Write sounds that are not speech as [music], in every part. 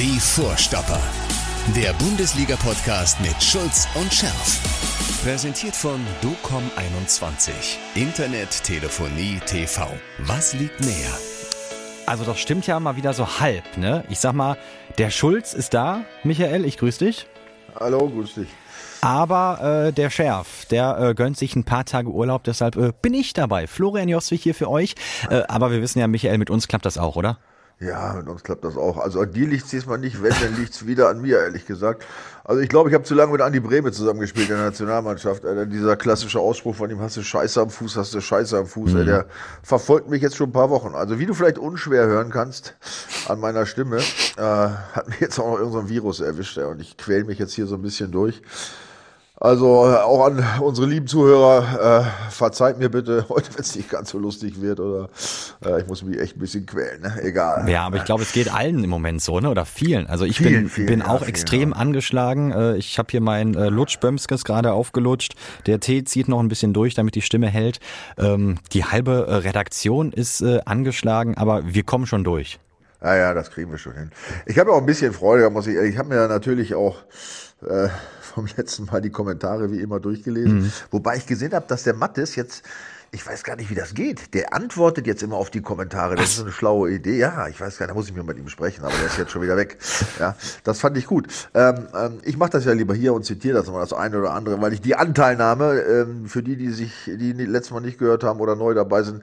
Die Vorstopper. Der Bundesliga-Podcast mit Schulz und Scherf. Präsentiert von DOCOM21. Internet, Telefonie, TV. Was liegt näher? Also das stimmt ja mal wieder so halb, ne? Ich sag mal, der Schulz ist da. Michael, ich grüße dich. Hallo, grüß dich. Aber äh, der Schärf, der äh, gönnt sich ein paar Tage Urlaub, deshalb äh, bin ich dabei. Florian Joswig hier für euch. Äh, aber wir wissen ja, Michael, mit uns klappt das auch, oder? Ja, mit uns klappt das auch. Also an dir liegt es diesmal nicht, wenn, dann liegt es wieder an mir, ehrlich gesagt. Also ich glaube, ich habe zu lange mit Andi Breme zusammengespielt in der Nationalmannschaft. Alter. Dieser klassische Ausspruch von ihm, hast du Scheiße am Fuß, hast du Scheiße am Fuß, mhm. der verfolgt mich jetzt schon ein paar Wochen. Also wie du vielleicht unschwer hören kannst an meiner Stimme, äh, hat mich jetzt auch noch irgendein Virus erwischt. Ja, und ich quäl mich jetzt hier so ein bisschen durch. Also äh, auch an unsere lieben Zuhörer, äh, verzeiht mir bitte [laughs] heute, wenn es nicht ganz so lustig wird oder äh, ich muss mich echt ein bisschen quälen, ne? egal. Ja, aber ich glaube, es geht allen im Moment so, ne? oder vielen. Also ich vielen, bin, vielen, bin ja, auch vielen, extrem ja. angeschlagen. Äh, ich habe hier mein äh, Lutschbömskes gerade aufgelutscht. Der Tee zieht noch ein bisschen durch, damit die Stimme hält. Ähm, die halbe äh, Redaktion ist äh, angeschlagen, aber wir kommen schon durch. Ja, ja, das kriegen wir schon hin. Ich habe auch ein bisschen Freude, muss ich Ich habe mir natürlich auch äh, vom [laughs] letzten Mal die Kommentare wie immer durchgelesen. Mhm. Wobei ich gesehen habe, dass der Mattes jetzt, ich weiß gar nicht, wie das geht. Der antwortet jetzt immer auf die Kommentare. Das Was? ist so eine schlaue Idee. Ja, ich weiß gar nicht, da muss ich mir mit ihm sprechen, aber der ist jetzt schon wieder weg. Ja, das fand ich gut. Ähm, ähm, ich mache das ja lieber hier und zitiere das mal das eine oder andere, weil ich die Anteilnahme, ähm, für die, die sich, die letztes Mal nicht gehört haben oder neu dabei sind,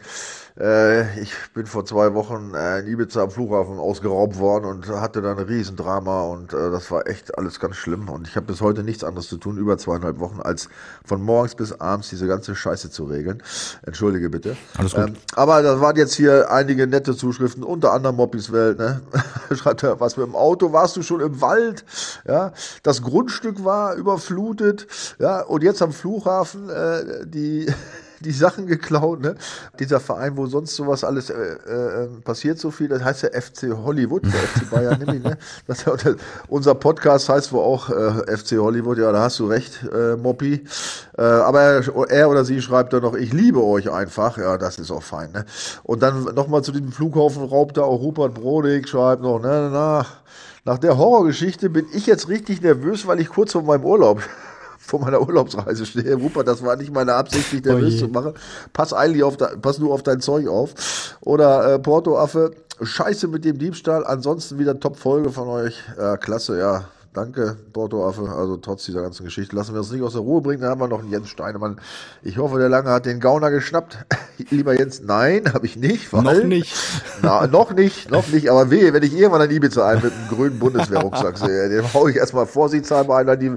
äh, ich bin vor zwei Wochen äh, in Ibiza am Flughafen ausgeraubt worden und hatte da ein Riesendrama und äh, das war echt alles ganz schlimm. Und ich habe bis heute nichts anderes zu tun, über zweieinhalb Wochen, als von morgens bis abends diese ganze Scheiße zu regeln. Entschuldige bitte. Alles gut. Ähm, aber da waren jetzt hier einige nette Zuschriften, unter anderem Moppis Welt. Ne? [laughs] Schreibt er, was mit dem Auto? Warst du schon im Wald? Ja, das Grundstück war überflutet. Ja, und jetzt am Flughafen äh, die die Sachen geklaut, ne? Dieser Verein, wo sonst sowas alles äh, äh, passiert, so viel, das heißt ja FC Hollywood, der FC [laughs] Bayern nämlich, ne? Das, das, unser Podcast heißt wohl auch äh, FC Hollywood, ja, da hast du recht, äh, Moppi. Äh, aber er, er oder sie schreibt dann noch, ich liebe euch einfach, ja, das ist auch fein, ne? Und dann nochmal zu diesem Flughafenraub da, auch Rupert Brodig schreibt noch, ne, na, nach der Horrorgeschichte bin ich jetzt richtig nervös, weil ich kurz vor meinem Urlaub vor meiner Urlaubsreise stehe. Rupert, das war nicht meine Absicht, dich nervös oh zu machen. Pass eigentlich auf, de, pass nur auf dein Zeug auf. Oder äh, Porto Affe, Scheiße mit dem Diebstahl. Ansonsten wieder Top-Folge von euch. Ja, klasse, ja. Danke, Porto Affe. Also trotz dieser ganzen Geschichte lassen wir uns nicht aus der Ruhe bringen. Da haben wir noch einen Jens Steinemann. Ich hoffe, der Lange hat den Gauner geschnappt. [laughs] Lieber Jens, nein, habe ich nicht. Weil, noch nicht. [laughs] Na, noch nicht, noch nicht. Aber wehe, wenn ich irgendwann an Ibiza ein mit einem grünen Bundeswehrrucksack sehe, den hau ich erstmal vorsichtshalber ein an die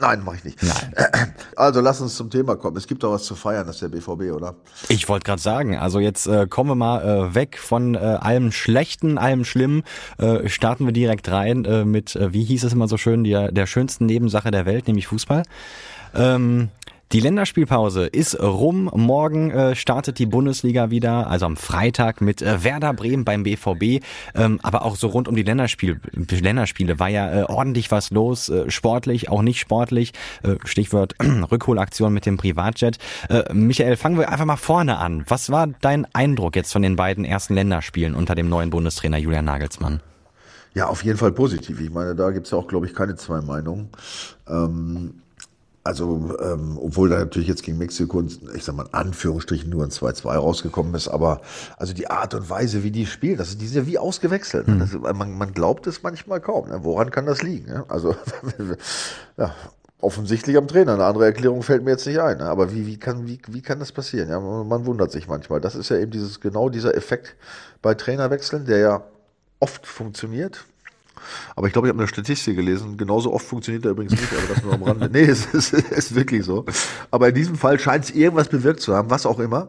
Nein, mache ich nicht. Nein. [clears throat] Also lass uns zum Thema kommen. Es gibt doch was zu feiern, das ist der BVB, oder? Ich wollte gerade sagen, also jetzt äh, kommen wir mal äh, weg von äh, allem Schlechten, allem Schlimmen. Äh, starten wir direkt rein äh, mit, äh, wie hieß es immer so schön, der, der schönsten Nebensache der Welt, nämlich Fußball. Ähm, die Länderspielpause ist rum. Morgen äh, startet die Bundesliga wieder, also am Freitag mit äh, Werder Bremen beim BVB. Ähm, aber auch so rund um die Länderspiel Länderspiele war ja äh, ordentlich was los, äh, sportlich, auch nicht sportlich. Äh, Stichwort [clears throat] Rückholaktion mit dem Privatjet. Äh, Michael, fangen wir einfach mal vorne an. Was war dein Eindruck jetzt von den beiden ersten Länderspielen unter dem neuen Bundestrainer Julian Nagelsmann? Ja, auf jeden Fall positiv. Ich meine, da gibt's ja auch, glaube ich, keine zwei Meinungen. Ähm also, ähm, obwohl da natürlich jetzt gegen Mexiko, ich sag mal in Anführungsstrichen nur ein 2-2 rausgekommen ist, aber also die Art und Weise, wie die spielen, das ist, die sind ja wie ausgewechselt. Mhm. Das, man, man glaubt es manchmal kaum. Ne? Woran kann das liegen? Ne? Also, [laughs] ja, offensichtlich am Trainer. Eine andere Erklärung fällt mir jetzt nicht ein. Ne? Aber wie, wie, kann, wie, wie kann das passieren? Ja, man, man wundert sich manchmal. Das ist ja eben dieses, genau dieser Effekt bei Trainerwechseln, der ja oft funktioniert. Aber ich glaube, ich habe eine Statistik gelesen. Genauso oft funktioniert er übrigens nicht, aber das nur am Rande. Nee, es ist, ist wirklich so. Aber in diesem Fall scheint es irgendwas bewirkt zu haben, was auch immer.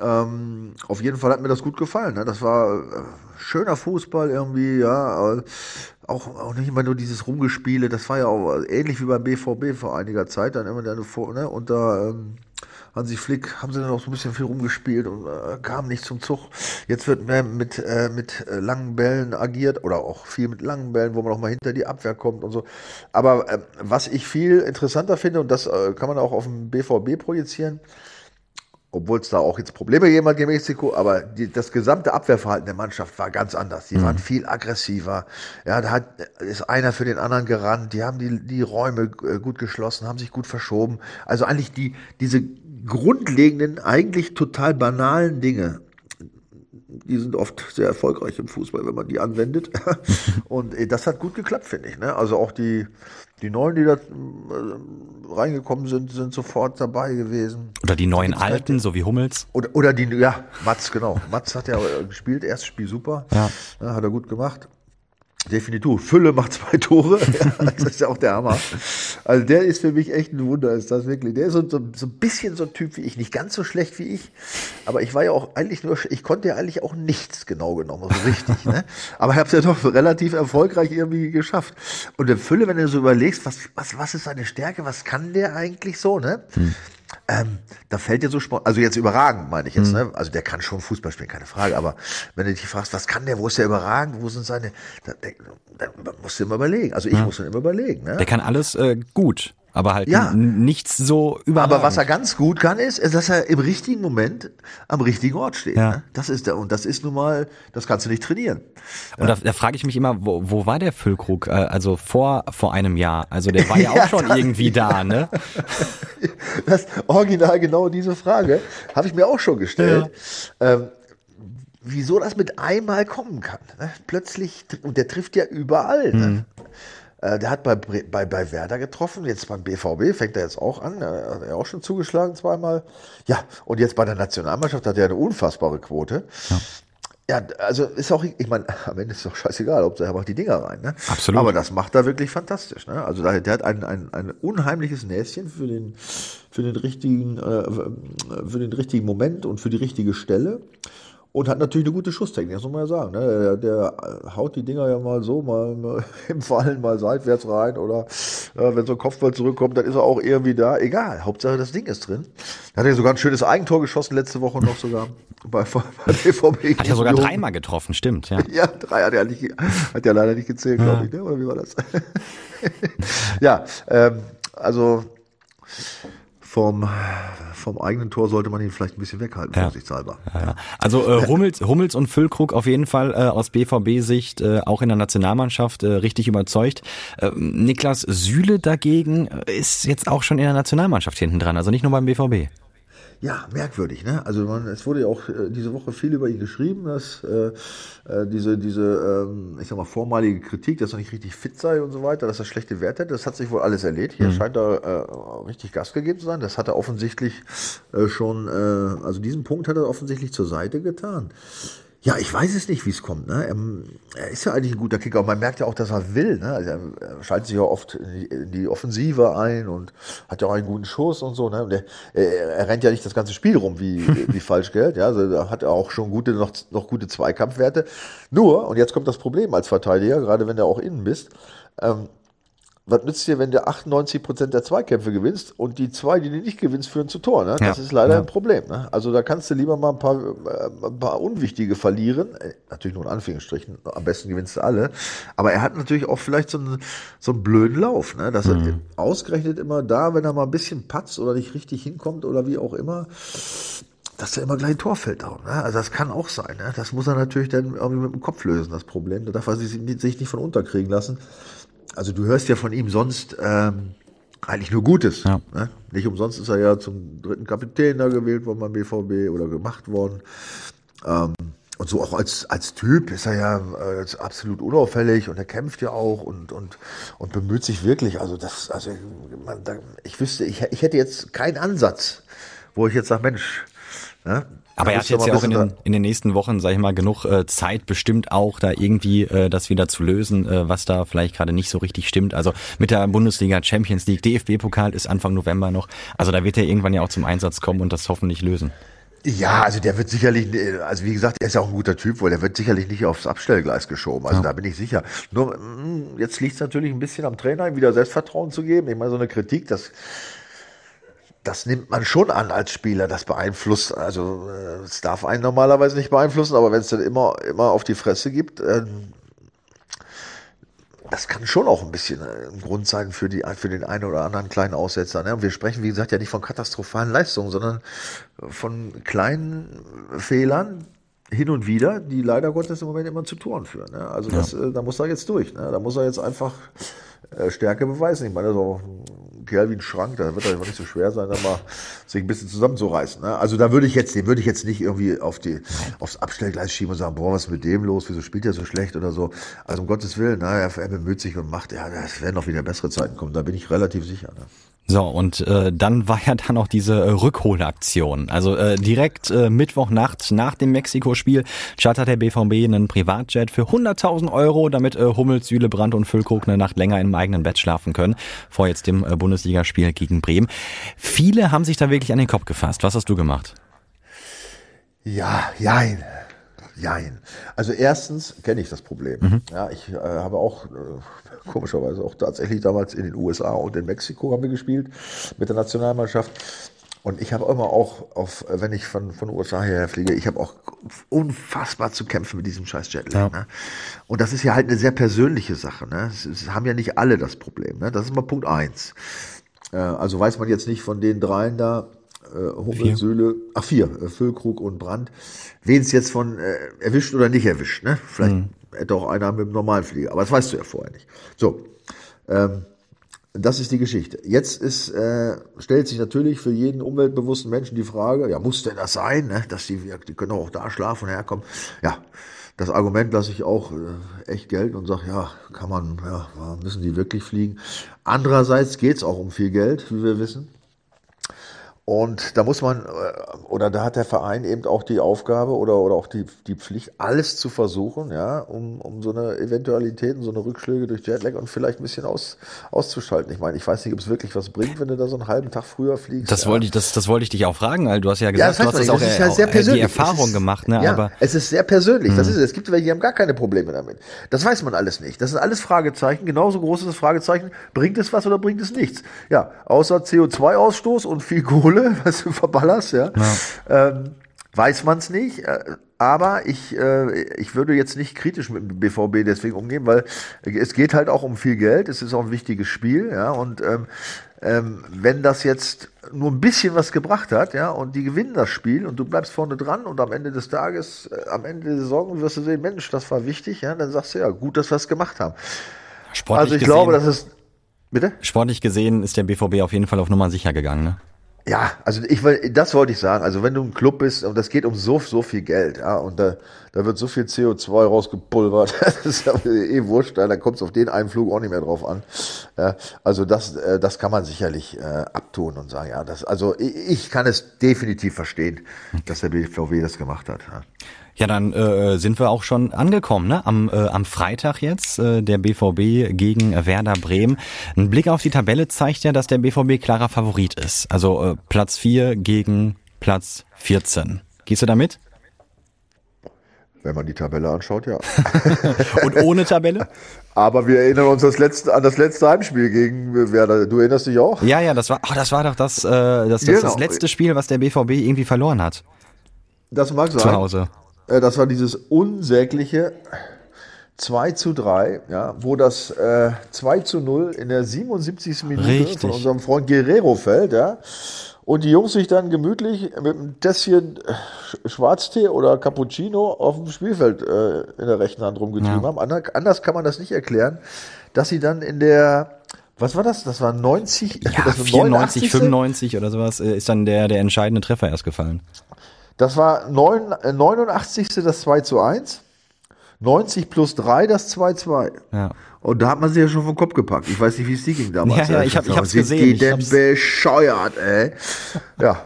Ähm, auf jeden Fall hat mir das gut gefallen. Ne? Das war äh, schöner Fußball irgendwie, ja. Auch, auch nicht immer nur dieses Rumgespiele. Das war ja auch ähnlich wie beim BVB vor einiger Zeit. Dann immer eine, ne, unter ähm, Hansi Flick haben sie dann auch so ein bisschen viel rumgespielt und äh, kam nicht zum Zug. Jetzt wird mehr mit, äh, mit äh, langen Bällen agiert oder auch viel mit langen Bällen, wo man auch mal hinter die Abwehr kommt und so. Aber äh, was ich viel interessanter finde, und das äh, kann man auch auf dem BVB projizieren, obwohl es da auch jetzt Probleme gegeben hat gegen Mexiko, aber die, das gesamte Abwehrverhalten der Mannschaft war ganz anders. Die mhm. waren viel aggressiver. Ja, da hat, ist einer für den anderen gerannt. Die haben die, die Räume äh, gut geschlossen, haben sich gut verschoben. Also eigentlich die, diese grundlegenden, eigentlich total banalen Dinge, die sind oft sehr erfolgreich im Fußball, wenn man die anwendet. [laughs] Und äh, das hat gut geklappt, finde ich. Ne? Also auch die, die Neuen, die da äh, reingekommen sind, sind sofort dabei gewesen. Oder die neuen Alten, so wie Hummels. Oder, oder die, ja, Mats, genau. Mats hat ja äh, gespielt, erstes Spiel super. Ja. Hat er gut gemacht. Definitiv. Fülle macht zwei Tore. [laughs] Ja, das ist ja auch der Hammer. Also der ist für mich echt ein Wunder, ist das wirklich. Der ist so, so, so ein bisschen so ein Typ wie ich. Nicht ganz so schlecht wie ich. Aber ich war ja auch eigentlich nur, ich konnte ja eigentlich auch nichts genau genommen, so richtig. ne? [laughs] Aber ich habe es ja doch relativ erfolgreich irgendwie geschafft. Und der Fülle, wenn du so überlegst, was, was, was ist seine Stärke, was kann der eigentlich so, ne? Hm. Ähm, da fällt dir so Sport, also jetzt überragend, meine ich jetzt, mhm. ne? Also der kann schon Fußball spielen, keine Frage. Aber wenn du dich fragst, was kann der, wo ist der überragend, wo sind seine, da, da, da musst du immer überlegen. Also ich ja. muss dann immer überlegen. Ne? Der kann alles äh, gut aber halt ja. nichts so überragend. Aber was er ganz gut kann, ist, dass er im richtigen Moment am richtigen Ort steht. Ja. Ne? Das ist der, und das ist nun mal, das kannst du nicht trainieren. Und da, da frage ich mich immer, wo, wo war der Füllkrug? Äh, also vor, vor einem Jahr. Also der war ja auch [laughs] ja, schon irgendwie da, ne? [laughs] das original genau diese Frage habe ich mir auch schon gestellt. Ja. Ähm, wieso das mit einmal kommen kann. Ne? Plötzlich, und der trifft ja überall. Ne? Mhm. Äh, der hat bei, bei, bei Werder getroffen, jetzt beim BVB fängt er jetzt auch an, er hat er auch schon zugeschlagen zweimal. Ja, und jetzt bei der Nationalmannschaft hat er eine unfassbare Quote. Ja. Ja, also ist auch, ich meine, am Ende ist doch scheißegal, ob er macht die Dinger rein, ne? Absolut. Aber das macht er wirklich fantastisch, ne? Also der, der hat ein, ein, ein unheimliches Näschen für den, für den richtigen, äh, für den richtigen Moment und für die richtige Stelle. Und hat natürlich eine gute Schusstechnik, das muss man ja sagen. Ne? Der, der, haut die Dinger ja mal so, [laughs] mal, im Fallen, mal seitwärts rein. Oder äh, wenn so ein Kopfball zurückkommt, dann ist er auch irgendwie da. Egal, Hauptsache das Ding ist drin. Da hat er sogar ein schönes Eigentor geschossen letzte Woche noch sogar [laughs] bei, bei BVB. Hat ja sogar dreimal getroffen, stimmt. Ja, ja drei hat er, nicht, hat ja leider nicht gezählt, ja. glaube ich. Ne? Oder wie war das? [laughs] ja, ähm, also vom, vom eigenen Tor sollte man ihn vielleicht ein bisschen weghalten, ja. vorsichtshalber. Ja, ja. Also äh, [laughs] Hummels, Hummels und Füllkrug auf jeden Fall äh, aus BVB-Sicht äh, auch in der Nationalmannschaft äh, richtig überzeugt. Äh, Niklas Süle dagegen ist jetzt auch schon in der Nationalmannschaft hinten dran, also nicht nur beim BVB. Ja, merkwürdig, ne? Also man, es wurde ja auch äh, diese Woche viel über ihn geschrieben, dass äh, äh, diese, diese, ähm, ich sag mal, vormalige Kritik, dass er nicht richtig fit sei und so weiter, dass er schlechte Werte hat, das hat sich wohl alles erledigt. Hier mhm. scheint er äh, richtig Gas gegeben zu sein. Das hat er offensichtlich äh, schon, äh, also diesen Punkt hat er offensichtlich zur Seite getan. Ja, ich weiß es nicht, wie es kommt. Ne? Ähm, er ist ja eigentlich ein guter Kicker und man merkt ja auch, dass er will. Ne? Also er schaltet sich ja oft in die, Offensive ein und hat ja auch einen guten Schuss und so. Ne? Und er, er, rennt ja nicht das ganze Spiel rum wie, [laughs] wie Falschgeld. Ja? Also da hat er auch schon gute, noch, noch gute Zweikampfwerte. Nur, und jetzt kommt das Problem als Verteidiger, gerade wenn du auch innen bist, ähm, was nützt dir, wenn du 98 Prozent der Zweikämpfe gewinnst und die zwei, die du nicht gewinnst, führen zu Tor? Ne? Das ja, ist leider ja. ein Problem. Ne? Also da kannst du lieber mal ein paar, äh, ein paar unwichtige verlieren. Äh, natürlich nur in Anführungsstrichen. Am besten gewinnst du alle. Aber er hat natürlich auch vielleicht so einen, so einen blöden Lauf, ne? dass mhm. er ausgerechnet immer da, wenn er mal ein bisschen patzt oder nicht richtig hinkommt oder wie auch immer, dass er immer gleich ein Tor fällt auch. Ne? Also das kann auch sein. Ne? Das muss er natürlich dann irgendwie mit dem Kopf lösen, das Problem. Da darf er sich nicht von unterkriegen lassen also du hörst ja von ihm sonst ähm, eigentlich nur Gutes. Ja. Ne? Nicht umsonst ist er ja zum dritten Kapitän da gewählt worden beim BVB oder gemacht worden. Ähm, und so auch als, als Typ ist er ja äh, absolut unauffällig und er kämpft ja auch und, und, und bemüht sich wirklich. Also das, also man, da, ich wüsste, ich, ich hätte jetzt keinen Ansatz, wo ich jetzt sage, Mensch, ne, aber er hat jetzt ja auch in den, in den nächsten Wochen, sag ich mal, genug äh, Zeit bestimmt auch, da irgendwie äh, das wieder zu lösen, äh, was da vielleicht gerade nicht so richtig stimmt. Also mit der Bundesliga Champions League, DFB-Pokal ist Anfang November noch. Also da wird er irgendwann ja auch zum Einsatz kommen und das hoffentlich lösen. Ja, also der wird sicherlich, also wie gesagt, er ist ja auch ein guter Typ, weil der wird sicherlich nicht aufs Abstellgleis geschoben. Also ja. da bin ich sicher. Nur mm, jetzt liegt es natürlich ein bisschen am Trainer, wieder Selbstvertrauen zu geben. Ich meine, so eine Kritik, das das nimmt man schon an als Spieler, das beeinflusst, also äh, es darf einen normalerweise nicht beeinflussen, aber wenn es dann immer, immer auf die Fresse gibt, äh, das kann schon auch ein bisschen äh, ein Grund sein für, die, für den einen oder anderen kleinen Aussetzer. Ne? Und wir sprechen, wie gesagt, ja nicht von katastrophalen Leistungen, sondern von kleinen Fehlern, hin und wieder, die leider Gottes im Moment immer zu Toren führen. Ne? Also das, ja. äh, da muss er jetzt durch. Ne? Da muss er jetzt einfach Stärke beweisen. Ich meine, so ein Kerl wie ein Schrank, da wird er nicht so schwer sein, da mal sich ein bisschen zusammenzureißen. Ne? Also da würde ich jetzt, den würde ich jetzt nicht irgendwie auf die, aufs Abstellgleis schieben und sagen, boah, was ist mit dem los? Wieso spielt er so schlecht oder so? Also um Gottes Willen, na, er, er bemüht sich und macht, ja, es werden noch wieder bessere Zeiten kommen. Da bin ich relativ sicher. Ne? So, und äh, dann war ja dann auch diese äh, Rückholaktion. Also äh, direkt äh, Mittwochnacht nach dem Mexiko-Spiel chartert der BVB einen Privatjet für 100.000 Euro, damit äh, Hummels, Süle, Brandt und Füllkrug eine Nacht länger im eigenen Bett schlafen können, vor jetzt dem äh, Bundesligaspiel gegen Bremen. Viele haben sich da wirklich an den Kopf gefasst. Was hast du gemacht? Ja, jein. Jein. Also erstens kenne ich das Problem. Mhm. Ja, ich äh, habe auch äh, komischerweise auch tatsächlich damals in den USA und in Mexiko haben wir gespielt mit der Nationalmannschaft. Und ich habe immer auch, auf, wenn ich von, von USA her fliege, ich habe auch unfassbar zu kämpfen mit diesem scheiß Jetlag. Ja. Ne? Und das ist ja halt eine sehr persönliche Sache. Ne? Es, es haben ja nicht alle das Problem. Ne? Das ist mal Punkt eins. Äh, also weiß man jetzt nicht von den dreien da, äh, Söhle, ach vier, äh, Füllkrug und Brand, wen es jetzt von äh, erwischt oder nicht erwischt. Ne? Vielleicht mhm. hätte auch einer mit dem normalen Flieger, aber das weißt du ja vorher nicht. So, ähm, das ist die Geschichte. Jetzt ist, äh, stellt sich natürlich für jeden umweltbewussten Menschen die Frage, ja, muss denn das sein, ne? dass die, die können auch da schlafen und herkommen. Ja, das Argument lasse ich auch äh, echt gelten und sage, ja, kann man, ja, müssen die wirklich fliegen. Andererseits geht es auch um viel Geld, wie wir wissen. Und da muss man, äh, oder da hat der Verein eben auch die Aufgabe oder, oder auch die, die Pflicht, alles zu versuchen, ja, um, um so eine Eventualitäten, so eine Rückschläge durch Jetlag und vielleicht ein bisschen aus, auszuschalten. Ich meine, ich weiß nicht, ob es wirklich was bringt, wenn du da so einen halben Tag früher fliegst. Das ja. wollte ich, das, das wollte ich dich auch fragen, weil du hast ja gesagt, ja, das du hast das auch, ja sehr persönlich. die Erfahrung ist, gemacht, ne? Ja, aber es ist sehr persönlich. Mh. Das ist es. Es gibt welche, die haben gar keine Probleme damit. Das weiß man alles nicht. Das sind alles Fragezeichen. Genauso groß ist das Fragezeichen. Bringt es was oder bringt es nichts? Ja, außer CO2-Ausstoß und viel Kohle Kohle, [laughs] was du verballerst, ja. ja. Ähm, weiß man es nicht, äh, aber ich, äh, ich würde jetzt nicht kritisch mit dem BVB deswegen umgehen, weil es geht halt auch um viel Geld, es ist auch ein wichtiges Spiel, ja, und ähm, ähm, wenn das jetzt nur ein bisschen was gebracht hat, ja, und die gewinnen das Spiel und du bleibst vorne dran und am Ende des Tages, äh, am Ende der Saison wirst du sehen, Mensch, das war wichtig, ja, dann sagst du ja, gut, dass wir es gemacht haben. Sportlich also ich gesehen, glaube, das ist, bitte? Sportlich gesehen ist der BVB auf jeden Fall auf Nummer sicher gegangen, ne? Ja, also ich das wollte ich sagen. Also wenn du ein Club bist und das geht um so so viel Geld, ja, und da, da wird so viel CO2 rausgepulvert, [laughs] das ist ja eh wurscht, da kommt es auf den einen Flug auch nicht mehr drauf an. Ja, also das äh, das kann man sicherlich äh, abtun und sagen, ja, das also ich, ich kann es definitiv verstehen, dass der BVW das gemacht hat. Ja. Ja, dann äh, sind wir auch schon angekommen, ne? Am, äh, am Freitag jetzt, äh, der BVB gegen Werder Bremen. Ein Blick auf die Tabelle zeigt ja, dass der BVB klarer Favorit ist. Also äh, Platz 4 gegen Platz 14. Gehst du damit? Wenn man die Tabelle anschaut, ja. [laughs] Und ohne Tabelle? [laughs] Aber wir erinnern uns das letzte, an das letzte Heimspiel gegen Werder. Du erinnerst dich auch? Ja, ja, das war, oh, das war doch das, äh, das, das, genau. das letzte Spiel, was der BVB irgendwie verloren hat. Das mag sein. Zu Hause. Äh, das war dieses unsägliche 2 zu 3, ja, wo das äh, 2 zu 0 in der 77. Minute Richtig. von unserem Freund Guerrero fällt, ja. Und die Jungs sich dann gemütlich mit einem Tässchen äh, Schwarztee oder Cappuccino auf dem Spielfeld äh, in der rechten Hand rumgetrieben ja. haben. Anders kann man das nicht erklären, dass sie dann in der was war das? Das war 90, ja, das war 94, 95 oder sowas, äh, ist dann der, der entscheidende Treffer erst gefallen. Das war 9, 89. Äh, das 2 zu 1. 90 plus 3 das 2-2. Ja. Und da hat man sich ja schon vom Kopf gepackt. Ich weiß nicht, wie es dir ging damals. Ja, ja, ich, hab, ich hab's Sind gesehen. Die denn bescheuert, ey. Ja.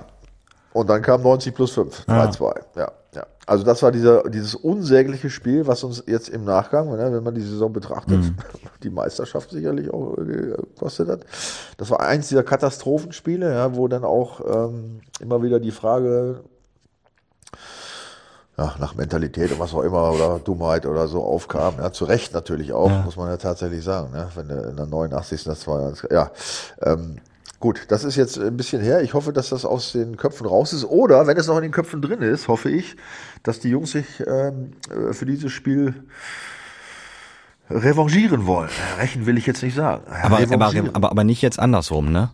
Und dann kam 90 plus 5, 3-2. Ja. ja, ja. Also das war dieser, dieses unsägliche Spiel, was uns jetzt im Nachgang, ne, wenn man die Saison betrachtet, mhm. [laughs] die Meisterschaft sicherlich auch gekostet hat. Das war eins dieser Katastrophenspiele, ja, wo dann auch ähm, immer wieder die Frage ja, nach Mentalität und was auch immer oder Dummheit oder so aufkam. Ja, zu Recht natürlich auch, ja. muss man ja tatsächlich sagen. Ne? Wenn in der 89. das war, ja. Ähm, gut, das ist jetzt ein bisschen her. Ich hoffe, dass das aus den Köpfen raus ist. Oder wenn es noch in den Köpfen drin ist, hoffe ich, dass die Jungs sich ähm, für dieses Spiel revanchieren wollen. Rächen will ich jetzt nicht sagen. Aber, aber, aber, aber nicht jetzt andersrum, ne?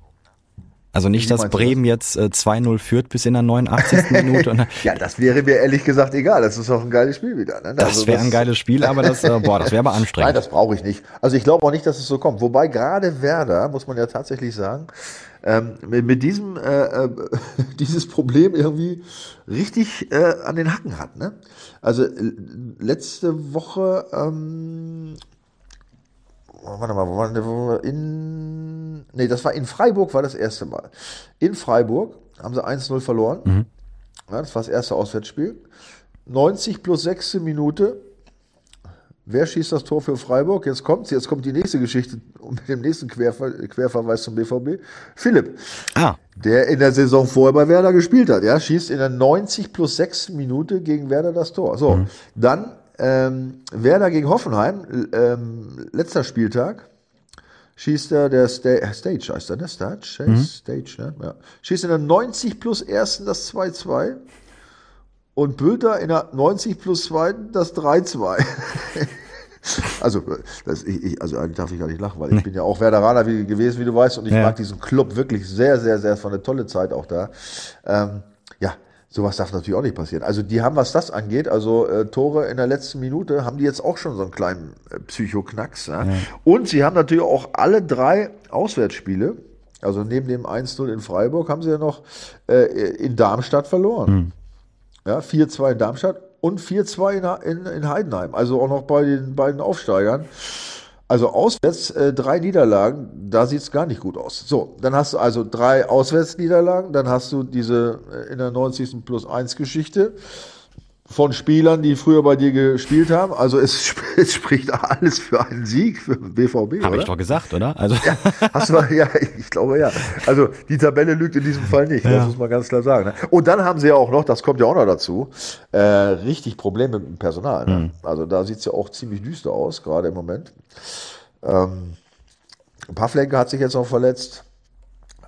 Also nicht, dass Bremen das? jetzt äh, 2-0 führt bis in der 89. [laughs] Minute. ja, das wäre mir ehrlich gesagt egal. Das ist auch ein geiles Spiel wieder. Ne? Das also wäre ein geiles Spiel, aber das, äh, boah, das wäre aber [laughs] anstrengend. Nein, das brauche ich nicht. Also ich glaube auch nicht, dass es so kommt. Wobei gerade Werder, muss man ja tatsächlich sagen, ähm, mit, mit diesem äh, äh, [laughs] dieses Problem irgendwie richtig äh, an den Hacken hat. Ne? Also letzte Woche ähm, warte mal, wo war denn in, nee, das war in Freiburg, war das erste Mal. In Freiburg haben sie 1-0 verloren. Mhm. Ja, das war das erste Auswärtsspiel. 90 plus 6. Minute. Wer schießt das Tor für Freiburg? Jetzt kommt's, jetzt kommt die nächste Geschichte mit dem nächsten Querver Querverweis zum BVB. Philipp. Ah. Der in der Saison vorher bei Werder gespielt hat, ja, schießt in der 90 plus 6. Minute gegen Werder das Tor. So, mhm. dann ähm, Werder gegen Hoffenheim, ähm, letzter Spieltag, schießt er der Sta Stage, heißt er, ne? Stage, mhm. Stage, ne? Ja. Schießt in der 90 plus ersten das 2-2 und Bülter in der 90 plus zweiten das 3-2. [laughs] also, das, ich, ich, also eigentlich darf ich gar nicht lachen, weil ich bin ja auch Werderaner wie, gewesen, wie du weißt, und ich ja. mag diesen Club wirklich sehr, sehr, sehr. Es war eine tolle Zeit auch da. Ähm, Sowas darf natürlich auch nicht passieren. Also die haben, was das angeht, also äh, Tore in der letzten Minute, haben die jetzt auch schon so einen kleinen äh, Psychoknacks. Ja? Ja. Und sie haben natürlich auch alle drei Auswärtsspiele, also neben dem 1-0 in Freiburg, haben sie ja noch äh, in Darmstadt verloren. Mhm. Ja, 4-2 in Darmstadt und 4-2 in, in, in Heidenheim. Also auch noch bei den beiden Aufsteigern. Also auswärts äh, drei Niederlagen, da sieht's gar nicht gut aus. So, dann hast du also drei Auswärtsniederlagen, dann hast du diese äh, in der 90. plus 1 Geschichte von Spielern, die früher bei dir gespielt haben. Also es, [laughs] es spricht alles für einen Sieg für BVB. Habe ich doch gesagt, oder? Also ja, hast du, ja, ich glaube ja. Also die Tabelle lügt in diesem Fall nicht, ja. das muss man ganz klar sagen. Ne? Und dann haben sie ja auch noch, das kommt ja auch noch dazu, äh, richtig Probleme mit dem Personal. Ne? Mhm. Also da sieht's ja auch ziemlich düster aus, gerade im Moment. Ähm, Pavlenka hat sich jetzt auch verletzt.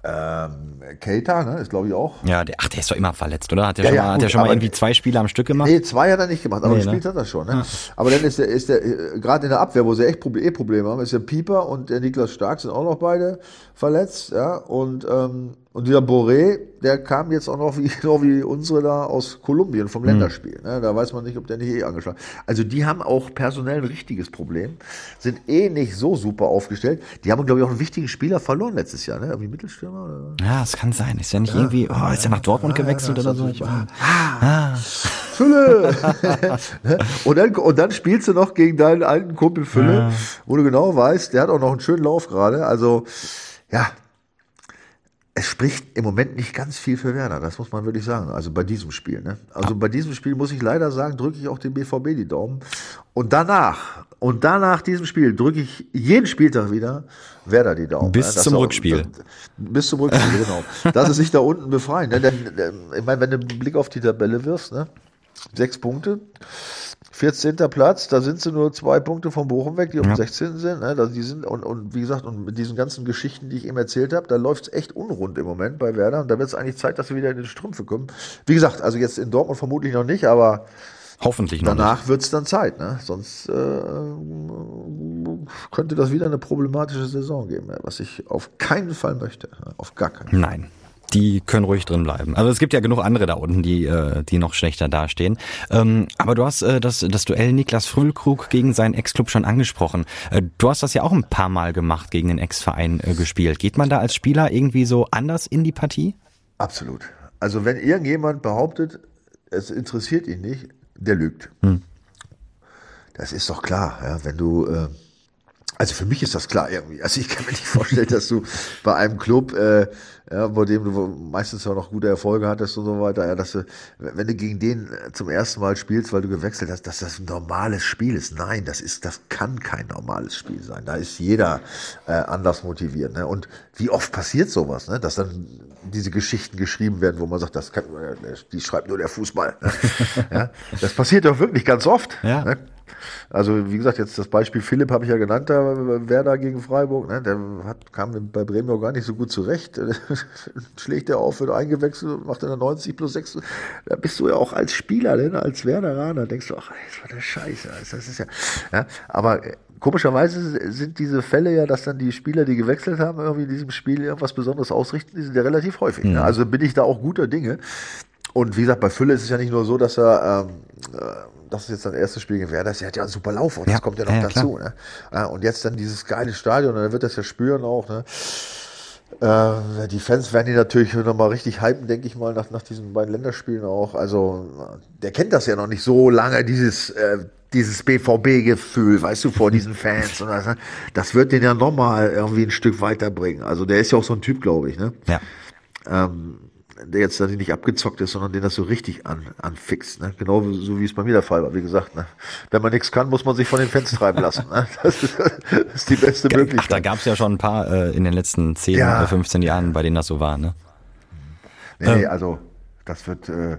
Ähm, Keita, ne, ist glaube ich auch. Ja, der, ach, der ist doch immer verletzt, oder? Hat der ja, schon, ja, mal, hat der schon mal irgendwie zwei Spiele am Stück gemacht? Nee, zwei hat er nicht gemacht, aber nee, gespielt ne? hat er schon. Ne? Ja. Aber dann ist der, ist der, äh, gerade in der Abwehr, wo sie echt eh Probleme haben, ist der Pieper und der Niklas Stark sind auch noch beide verletzt, ja, und ähm, und dieser Boré, der kam jetzt auch noch wie, [laughs] genau wie unsere da aus Kolumbien vom hm. Länderspiel. Ne? Da weiß man nicht, ob der nicht eh angeschlagen Also die haben auch personell ein richtiges Problem, sind eh nicht so super aufgestellt. Die haben, glaube ich, auch einen wichtigen Spieler verloren letztes Jahr, ne? Irgendwie Mittelstürmer? Oder? Ja, es kann sein. Ist ja nicht ja, irgendwie, oh, ist ja nach Dortmund ja, gewechselt ja, oder so. Ich, ah, ah. Fülle! [laughs] und, dann, und dann spielst du noch gegen deinen alten Kumpel Fülle, wo du genau weißt, der hat auch noch einen schönen Lauf gerade. Also, ja, es spricht im Moment nicht ganz viel für Werder, das muss man wirklich sagen. Also bei diesem Spiel. Ne? Also bei diesem Spiel muss ich leider sagen, drücke ich auch dem BVB die Daumen. Und danach, und danach diesem Spiel drücke ich jeden Spieltag wieder Werder die Daumen. Bis ne? zum auch, Rückspiel. bis zum Rückspiel, genau. [laughs] Dass es sich da unten befreien. Ne? Denn, ich meine, wenn du einen Blick auf die Tabelle wirfst, ne? Sechs Punkte. 14. Platz, da sind sie nur zwei Punkte vom Bochum weg, die um ja. 16 sind. Ne? Also die sind und, und wie gesagt, und mit diesen ganzen Geschichten, die ich eben erzählt habe, da läuft es echt unrund im Moment bei Werder. Und da wird es eigentlich Zeit, dass wir wieder in die Strümpfe kommen. Wie gesagt, also jetzt in Dortmund vermutlich noch nicht, aber Hoffentlich noch Danach wird es dann Zeit, ne? Sonst äh, könnte das wieder eine problematische Saison geben, was ich auf keinen Fall möchte. Auf gar keinen Fall. Nein die können ruhig drin bleiben. Also es gibt ja genug andere da unten, die, äh, die noch schlechter dastehen. Ähm, aber du hast äh, das, das Duell Niklas Frühlkrug gegen seinen Ex-Club schon angesprochen. Äh, du hast das ja auch ein paar Mal gemacht, gegen den Ex-Verein äh, gespielt. Geht man da als Spieler irgendwie so anders in die Partie? Absolut. Also wenn irgendjemand behauptet, es interessiert ihn nicht, der lügt. Hm. Das ist doch klar, ja, wenn du äh, also für mich ist das klar irgendwie. Also ich kann mir nicht [laughs] vorstellen, dass du bei einem Club, äh, ja, bei dem du meistens ja noch gute Erfolge hattest und so weiter, ja, dass du, wenn du gegen den zum ersten Mal spielst, weil du gewechselt hast, dass das ein normales Spiel ist. Nein, das ist, das kann kein normales Spiel sein. Da ist jeder äh, anders motiviert. Ne? Und wie oft passiert sowas, ne? dass dann diese Geschichten geschrieben werden, wo man sagt, das kann, die schreibt nur der Fußball. Ne? [laughs] ja? Das passiert doch wirklich ganz oft. Ja. Ne? Also wie gesagt, jetzt das Beispiel Philipp habe ich ja genannt, da Werder gegen Freiburg, ne? der hat, kam bei Bremen auch gar nicht so gut zurecht. [laughs] Schlägt er auf, wird eingewechselt, macht er 90 plus 6. Da bist du ja auch als Spieler, ne? als Werderaner, denkst du, ach, das war der Scheiße. Das ist ja, ja aber komischerweise sind diese Fälle ja, dass dann die Spieler, die gewechselt haben, irgendwie in diesem Spiel irgendwas Besonderes ausrichten, die sind ja relativ häufig. Ne? Also bin ich da auch guter Dinge. Und wie gesagt, bei Fülle ist es ja nicht nur so, dass er, ähm, äh, das ist jetzt sein erstes Spiel gegen Werder, er hat ja einen super Lauf und ja. das kommt ja noch ja, dazu. Ne? Ja, und jetzt dann dieses geile Stadion, und er wird das ja spüren auch. Ne? Äh, die Fans werden ihn natürlich nochmal richtig hypen, denke ich mal, nach, nach diesen beiden Länderspielen auch. Also, der kennt das ja noch nicht so lange, dieses, äh, dieses BVB-Gefühl, weißt du, vor diesen Fans. Und das, das wird den ja nochmal irgendwie ein Stück weiterbringen. Also, der ist ja auch so ein Typ, glaube ich, ne? Ja. Ähm, der jetzt nicht abgezockt ist, sondern den das so richtig an, anfixt. Ne? Genau so wie es bei mir der Fall war. Wie gesagt, ne? wenn man nichts kann, muss man sich von den Fans treiben lassen. Ne? [laughs] Das, ist, das ist die beste Möglichkeit. Ach, da gab es ja schon ein paar äh, in den letzten 10 ja. oder 15 Jahren, bei denen das so war. Ne? Nee, ähm. also das wird... Äh, äh,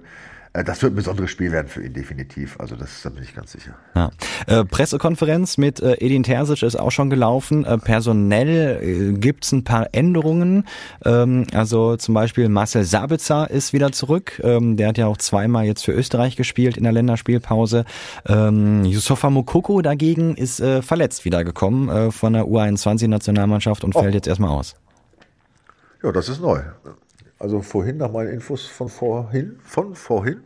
das wird ein besonderes Spiel werden für ihn, definitiv. Also das, da bin ich ganz sicher. Ja. Äh, Pressekonferenz mit äh, Edin Terzic ist auch schon gelaufen. Äh, personell äh, gibt's ein paar Änderungen. Ähm, also zum Beispiel Marcel Sabitzer ist wieder zurück. Ähm, der hat ja auch zweimal jetzt für Österreich gespielt in der Länderspielpause. Ähm, Yusufa Mokoko dagegen ist äh, verletzt wiedergekommen äh, von der U21-Nationalmannschaft und oh. fällt jetzt erstmal aus. Ja, das ist neu. Also vorhin, nach meinen Infos von vorhin, von vorhin,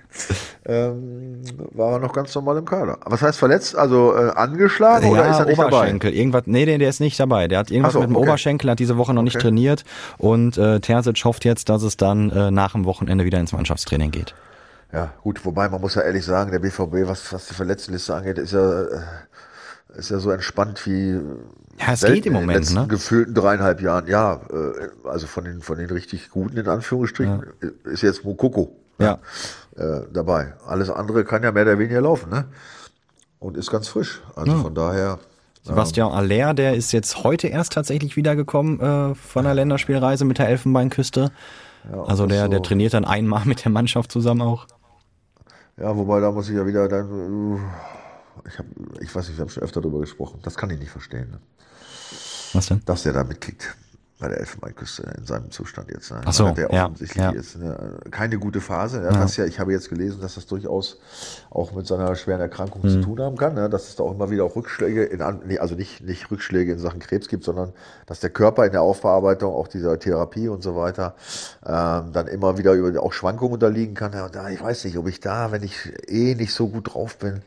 [laughs] ähm, war er noch ganz normal im Kader. Was heißt verletzt? Also äh, angeschlagen ja, oder ist er nicht Oberschenkel. dabei? Irgendwas, nee, der, der ist nicht dabei. Der hat irgendwas so, mit dem okay. Oberschenkel, hat diese Woche noch nicht trainiert und äh, Terzic hofft jetzt, dass es dann äh, nach dem Wochenende wieder ins Mannschaftstraining geht. Ja, gut, wobei man muss ja ehrlich sagen, der BVB, was, was die Verletztenliste angeht, ist ja, äh, ist ja so entspannt wie ja, es geht im Moment, in den letzten ne? gefühlten dreieinhalb Jahren. Ja, äh, also von den, von den richtig guten, in Anführungsstrichen, ja. ist jetzt Mokoko ja. Äh, dabei. Alles andere kann ja mehr oder weniger laufen, ne? Und ist ganz frisch. Also ja. von daher. Sebastian ähm, Aller, der ist jetzt heute erst tatsächlich wiedergekommen äh, von der Länderspielreise mit der Elfenbeinküste. Ja, also der, so. der trainiert dann einmal mit der Mannschaft zusammen auch. Ja, wobei da muss ich ja wieder dann. Ich, hab, ich weiß nicht, wir haben schon öfter darüber gesprochen. Das kann ich nicht verstehen. Ne? Was denn? Dass der da mitkriegt bei der Elfenbeinküste in seinem Zustand jetzt. Ne? Ach so, der ja, offensichtlich ja. ist ne? keine gute Phase. Ja, ja. ja, ich habe jetzt gelesen, dass das durchaus auch mit seiner schweren Erkrankung mhm. zu tun haben kann, ne? dass es da auch immer wieder auch Rückschläge, in, also nicht, nicht Rückschläge in Sachen Krebs gibt, sondern dass der Körper in der Aufbearbeitung auch dieser Therapie und so weiter ähm, dann immer wieder über auch Schwankungen unterliegen kann. Ja, da, ich weiß nicht, ob ich da, wenn ich eh nicht so gut drauf bin,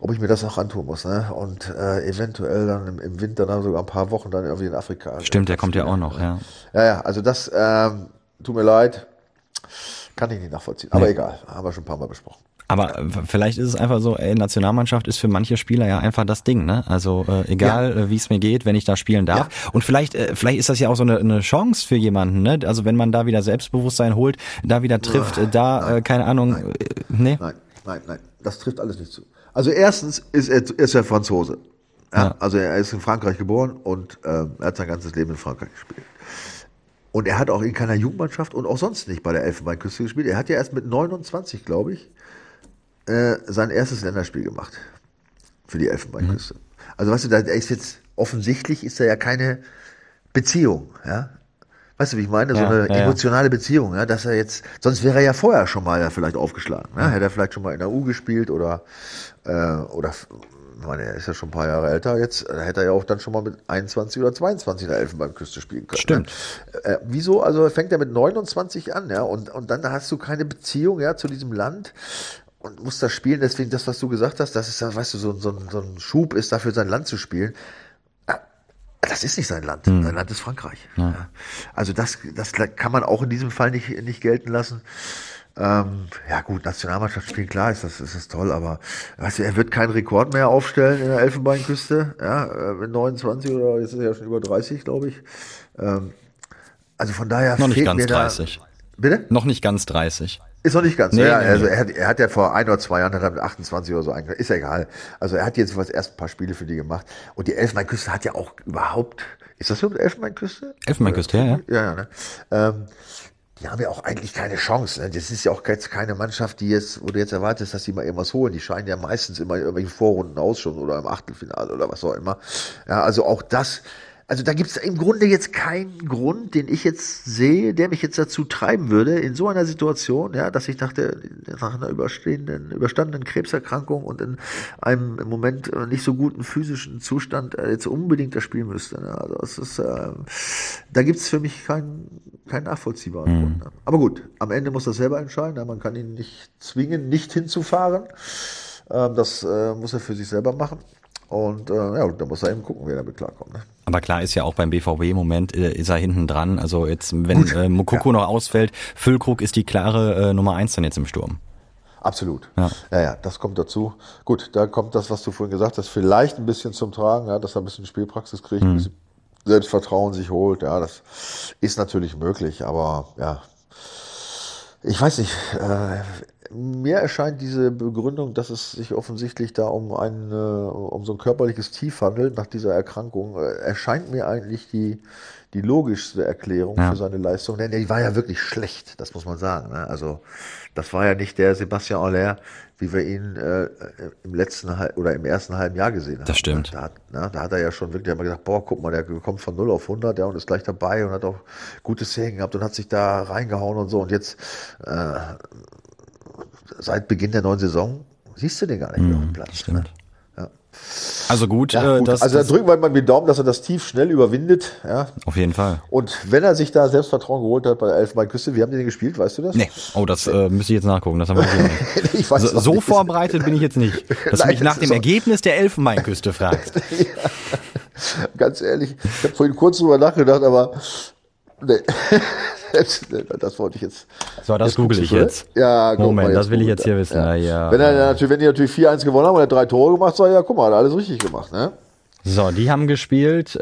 ob ich mir das auch antun muss. Ne? Und äh, eventuell dann im, im Winter dann sogar ein paar Wochen dann irgendwie in Afrika. Stimmt, der kommt ja auch noch noch, ja. Ja, ja, also das, ähm, tut mir leid, kann ich nicht nachvollziehen. Aber nee. egal, haben wir schon ein paar Mal besprochen. Aber vielleicht ist es einfach so, ey, Nationalmannschaft ist für manche Spieler ja einfach das Ding, ne? Also äh, egal, ja. äh, wie es mir geht, wenn ich da spielen darf. Ja. Und vielleicht, äh, vielleicht ist das ja auch so eine, eine Chance für jemanden, ne? Also wenn man da wieder Selbstbewusstsein holt, da wieder trifft, äh, da, äh, keine Ahnung, nein. Äh, nee? Nein, nein, nein, das trifft alles nicht zu. Also erstens ist er, ist er Franzose. Ja, ja. Also er ist in Frankreich geboren und äh, er hat sein ganzes Leben in Frankreich gespielt. Und er hat auch in keiner Jugendmannschaft und auch sonst nicht bei der Elfenbeinküste gespielt. Er hat ja erst mit 29, glaube ich, äh, sein erstes Länderspiel gemacht für die Elfenbeinküste. Mhm. Also weißt du, da ist jetzt offensichtlich ist da ja keine Beziehung, ja. Weißt du, wie ich meine? So ja, eine ja, emotionale Beziehung, ja, dass er jetzt, sonst wäre er ja vorher schon mal ja vielleicht aufgeschlagen. Ja? Hätte er vielleicht schon mal in der U gespielt oder, äh, oder meine, er ist ja schon ein paar Jahre älter jetzt, da hätte er ja auch dann schon mal mit 21 oder 22 in der Elfenbeinküste spielen können. Stimmt. Ne? Äh, wieso? Also fängt er mit 29 an, ja, und, und dann hast du keine Beziehung, ja, zu diesem Land und musst das spielen. Deswegen das, was du gesagt hast, das ist ja, weißt du, so, so, so ein Schub ist dafür sein Land zu spielen. Äh, das ist nicht sein Land. Hm. Sein Land ist Frankreich. Ja. Also das, das kann man auch in diesem Fall nicht, nicht gelten lassen. Ähm, ja gut, Nationalmannschaft spielen, klar ist das, ist das toll, aber weißt du, er wird keinen Rekord mehr aufstellen in der Elfenbeinküste, ja, äh, mit 29 oder jetzt ist er ja schon über 30, glaube ich. Ähm, also von daher Noch nicht ganz 30. Da, bitte? Noch nicht ganz 30. Ist noch nicht ganz. Nee, ja, nee, also er hat, er hat ja vor ein oder zwei Jahren hat er mit 28 oder so eingegangen. Ist ja egal. Also er hat jetzt was erst ein paar Spiele für die gemacht. Und die Elfenbeinküste hat ja auch überhaupt, ist das so mit Elfenbeinküste? Elfenbeinküste, ja, ja. Ja, ja, ne? Ähm, die haben ja auch eigentlich keine Chance. Ne? Das ist ja auch jetzt keine Mannschaft, die jetzt, wo du jetzt erwartest, dass die mal irgendwas holen. Die scheinen ja meistens immer irgendwelche Vorrunden aus schon oder im Achtelfinale oder was auch immer. Ja, also auch das also da gibt es im Grunde jetzt keinen Grund, den ich jetzt sehe, der mich jetzt dazu treiben würde, in so einer Situation, ja, dass ich dachte, nach einer überstehenden, überstandenen Krebserkrankung und in einem im Moment nicht so guten physischen Zustand äh, jetzt unbedingt das spielen müsste. Ne? Also es ist, äh, da gibt es für mich keinen keinen nachvollziehbaren mhm. Grund. Ne? Aber gut, am Ende muss er selber entscheiden. Ne? Man kann ihn nicht zwingen, nicht hinzufahren. Ähm, das äh, muss er für sich selber machen. Und äh, ja, da muss er eben gucken, wie er damit klarkommt. Ne? Aber klar ist ja auch beim BVB im Moment äh, ist er hinten dran. Also jetzt, wenn äh, Mokoko ja. noch ausfällt, Füllkrug ist die klare äh, Nummer eins dann jetzt im Sturm. Absolut. Ja. ja, ja, das kommt dazu. Gut, da kommt das, was du vorhin gesagt hast, vielleicht ein bisschen zum Tragen, ja, dass er ein bisschen Spielpraxis kriegt, mhm. ein bisschen Selbstvertrauen sich holt. Ja, das ist natürlich möglich, aber ja, ich weiß nicht. Äh, mir erscheint diese Begründung, dass es sich offensichtlich da um ein, äh, um so ein körperliches Tief handelt nach dieser Erkrankung, äh, erscheint mir eigentlich die, die logischste Erklärung ja. für seine Leistung. Denn die war ja wirklich schlecht, das muss man sagen. Ne? Also das war ja nicht der Sebastian Aller, wie wir ihn äh, im letzten oder im ersten halben Jahr gesehen haben. Das stimmt. Da hat, na, da hat er ja schon wirklich immer gesagt, boah, guck mal, der kommt von 0 auf 100 ja, und ist gleich dabei und hat auch gute Szenen gehabt und hat sich da reingehauen und so. Und jetzt äh, seit Beginn der neuen Saison siehst du den gar nicht mehr auf dem Platz. Stimmt. Ne? Ja. Also gut, ja, äh, gut. Das, also da drücken wir mal die Daumen, dass er das tief schnell überwindet. Ja. Auf jeden Fall. Und wenn er sich da Selbstvertrauen geholt hat bei der Elfenbeinküste, wie haben die den gespielt, weißt du das? Nee. Oh, das äh, müsste ich jetzt nachgucken. Das haben wir nicht. [laughs] ich weiß so, so vorbereitet bin ich jetzt nicht. [laughs] Dass Nein, du mich nach dem Ergebnis der Elfenbeinküste fragst. [laughs] ja. Ganz ehrlich, ich habe vorhin kurz drüber nachgedacht, aber nee. [laughs] das wollte ich jetzt. So, das google ich jetzt. Ja, Moment, das will ich jetzt hier wissen. Ja. Ja. Wenn, er, natürlich, wenn die natürlich 4-1 gewonnen haben und er drei Tore gemacht, sag ich, ja, guck mal, hat alles richtig gemacht, ne? So, die haben gespielt, äh,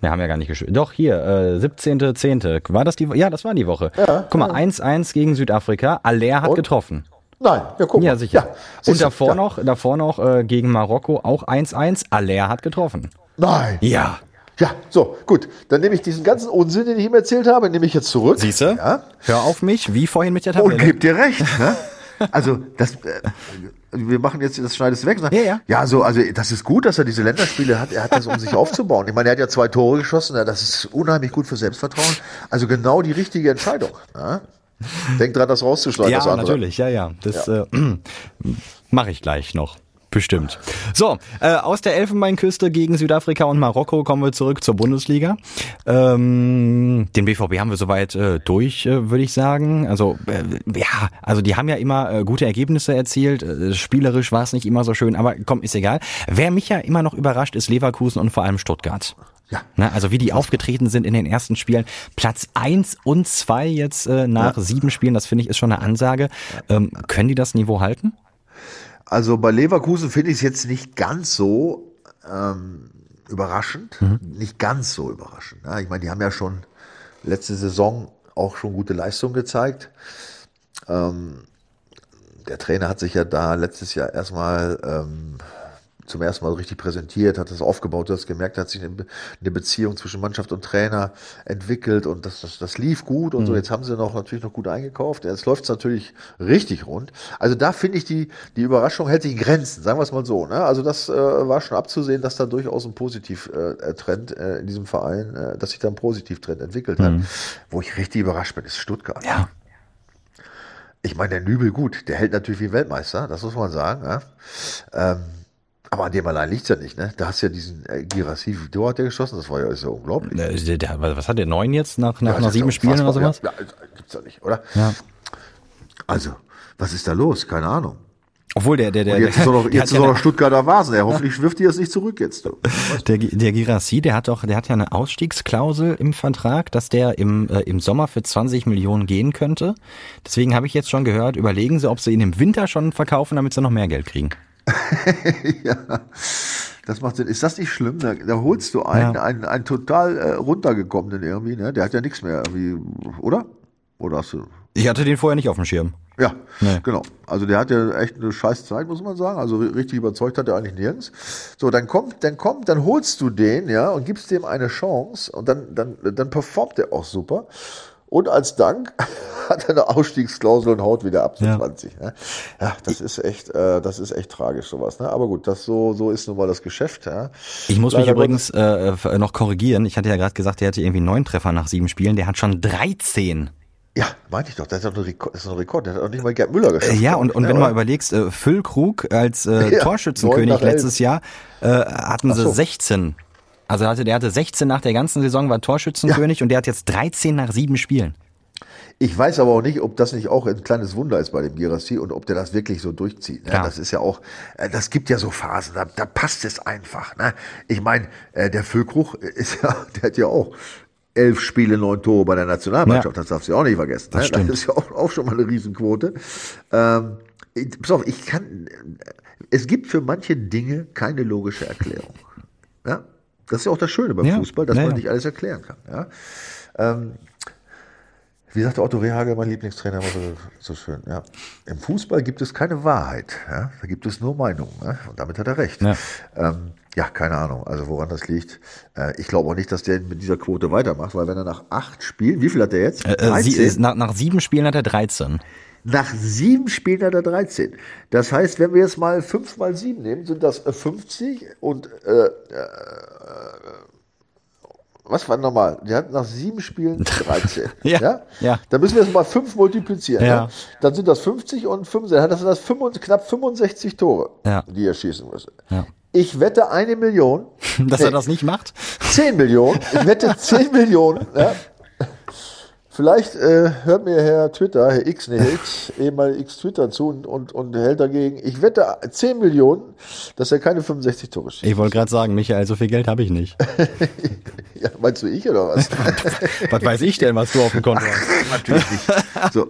wir haben ja gar nicht gespielt. Doch, hier, äh, 17.10. War das die Ja, das war die Woche. Ja, Guck mal, 1-1 gegen Südafrika. Aller hat und? getroffen. Nein, ja, guck mal. Ja, sicher. Ja, und davor ja. noch, davor noch äh, gegen Marokko auch 1-1. Aller hat getroffen. Nein. Ja. Ja, so, gut. Dann nehme ich diesen ganzen Unsinn, den ich ihm erzählt habe, nehme ich jetzt zurück. Siehste? Ja. Hör auf mich, wie vorhin mit der Tabelle. Und gib dir recht. Ne? [laughs] Also, das, äh, wir machen jetzt das Schneides weg. Ja, ja. Ja, so, also, das ist gut, dass er diese Länderspiele hat. Er hat das, um sich aufzubauen. Ich meine, er hat ja zwei Tore geschossen. Ja, das ist unheimlich gut für Selbstvertrauen. Also, genau die richtige Entscheidung. Ja? Denk dran, das rauszuschneiden. Ja, natürlich. Ja, ja. Das ja. Äh, [clears throat] mache ich gleich noch. Bestimmt. So, äh, aus der Elfenbeinküste gegen Südafrika und Marokko kommen wir zurück zur Bundesliga. Ähm, den BVB haben wir soweit äh, durch, äh, würde ich sagen. Also äh, ja, also die haben ja immer äh, gute Ergebnisse erzielt. Äh, spielerisch war es nicht immer so schön, aber komm, ist egal. Wer mich ja immer noch überrascht, ist Leverkusen und vor allem Stuttgart. Ja. Ne, also wie die aufgetreten sind in den ersten Spielen. Platz eins und zwei jetzt äh, nach ja. sieben Spielen, das finde ich ist schon eine Ansage. Ähm, können die das Niveau halten? Also bei Leverkusen finde ich es jetzt nicht ganz so ähm, überraschend. Mhm. Nicht ganz so überraschend. Ja, ich meine, die haben ja schon letzte Saison auch schon gute Leistungen gezeigt. Ähm, der Trainer hat sich ja da letztes Jahr erstmal ähm, zum ersten Mal richtig präsentiert, hat das aufgebaut, du hast gemerkt, hat sich eine Beziehung zwischen Mannschaft und Trainer entwickelt und das, das, das lief gut und mhm. so. Jetzt haben sie noch natürlich noch gut eingekauft. Jetzt läuft es natürlich richtig rund. Also da finde ich die, die Überraschung hält sich Grenzen, sagen wir es mal so. Ne? Also das äh, war schon abzusehen, dass da durchaus ein Positivtrend äh, äh, in diesem Verein, äh, dass sich da ein Positivtrend entwickelt hat. Mhm. Wo ich richtig überrascht bin, ist Stuttgart. Ja. Ich meine, der Nübel gut, der hält natürlich wie Weltmeister, das muss man sagen. Ja? Ähm, aber an dem allein liegt's ja nicht, ne? Da hast du ja diesen äh, Girassi, Video hat der geschossen, das war ja, ist ja unglaublich. Der, der, was hat der, neun jetzt nach, nach, ja, nach sieben Spielen oder sowas? Ja, ja, gibt's ja nicht, oder? Ja. Also, was ist da los? Keine Ahnung. Obwohl der, der, der, Und jetzt ist doch, [laughs] jetzt ist doch Stuttgarter Vasen. Er hoffentlich wirft die das nicht zurück jetzt. Du. [laughs] Der, der Girassi, der hat doch, der hat ja eine Ausstiegsklausel im Vertrag, dass der im, äh, im Sommer für 20 Millionen gehen könnte. Deswegen habe ich jetzt schon gehört, überlegen Sie, ob Sie ihn im Winter schon verkaufen, damit Sie noch mehr Geld kriegen. [laughs] ja, das macht Sinn. Ist das nicht schlimm? Da, da holst du einen, ja. einen, einen total äh, runtergekommenen irgendwie, ne? Der hat ja nichts mehr irgendwie, oder? Oder hast du? Ich hatte den vorher nicht auf dem Schirm. Ja, nee. genau. Also der hat ja echt eine scheiß Zeit, muss man sagen. Also richtig überzeugt hat er eigentlich nirgends. So, dann kommt, dann kommt, dann holst du den, ja, und gibst dem eine Chance und dann, dann, dann performt der auch super. Und als Dank [laughs] hat er eine Ausstiegsklausel und haut wieder ab zu Ja. 20. Ne? Ja, das ist echt, äh, das ist echt tragisch sowas. Ne? Aber gut, das so so ist nun mal das Geschäft. Ja? Ich muss mich Leider übrigens äh, f- noch korrigieren. Ich hatte ja gerade gesagt, der hatte irgendwie neun Treffer nach sieben Spielen. Der hat schon 13. Ja, meinte ich doch. Das ist doch ein Rekord. Das ist ein Rekord. Der hat auch nicht mal Gerd Müller Äh, geschafft. ja, glaub und, und wenn du mal überlegst, äh, Füllkrug als äh, [laughs] Ja, Torschützenkönig letztes Jahr äh, hatten Ach sie so. 16. Also hatte, der hatte 16 nach der ganzen Saison, war Torschützenkönig und der hat jetzt 13 nach sieben Spielen. Ich weiß aber auch nicht, ob das nicht auch ein kleines Wunder ist bei dem Girassi und ob der das wirklich so durchzieht. Ne? Ja. Das ist ja auch, äh, das gibt ja so Phasen, da, da passt es einfach. Ne? Ich meine, äh, der Füllkrug ist ja, [laughs] der hat ja auch elf Spiele, neun Tore bei der Nationalmannschaft. Ja. Das darfst du ja auch nicht vergessen. Das ne? das ist ja auch, auch schon mal eine Riesenquote. Ähm, ich, pass auf, ich kann, es gibt für manche Dinge keine logische Erklärung. Ja? Das ist ja auch das Schöne beim Ja, Fußball, dass ja, man nicht alles erklären kann. Ja? Ähm, wie sagte Otto Rehagel, mein Lieblingstrainer, immer so, so schön. Ja. Im Fußball gibt es keine Wahrheit. Ja. Da gibt es nur Meinungen. Ja. Und damit hat er recht. Ja. Ähm, ja, keine Ahnung, also woran das liegt. Äh, ich glaube auch nicht, dass der mit dieser Quote weitermacht, weil wenn er nach acht Spielen, wie viel hat er jetzt? Äh, äh, sie, äh, nach, nach sieben Spielen hat er 13. Nach sieben Spielen hat er 13. Das heißt, wenn wir jetzt mal fünf mal sieben nehmen, sind das äh, 50 und äh, äh, was war nochmal? Der hat nach sieben Spielen [laughs] 13. Ja, ja. Da müssen wir jetzt mal fünf multiplizieren. Ja. Ne? Dann sind das 50 und 65. Das sind das 65, knapp 65 Tore, Ja. die er schießen müsste. Ja. Ich wette eine Million. [laughs] Dass Nee. er das nicht macht? 10 Millionen. Ich wette 10 [laughs] Millionen. Ja. Vielleicht äh, hört mir Herr Twitter, Herr X, nee, Herr X, ehemalig X Twitter zu und, und, und hält dagegen. Ich wette 10 Millionen, dass er keine 65 Tore schießt. Ich wollte gerade sagen, Michael, so viel Geld habe ich nicht. [laughs] Ja, meinst du ich oder was? [laughs] Was weiß ich denn, was du auf dem Konto hast? Natürlich nicht. So.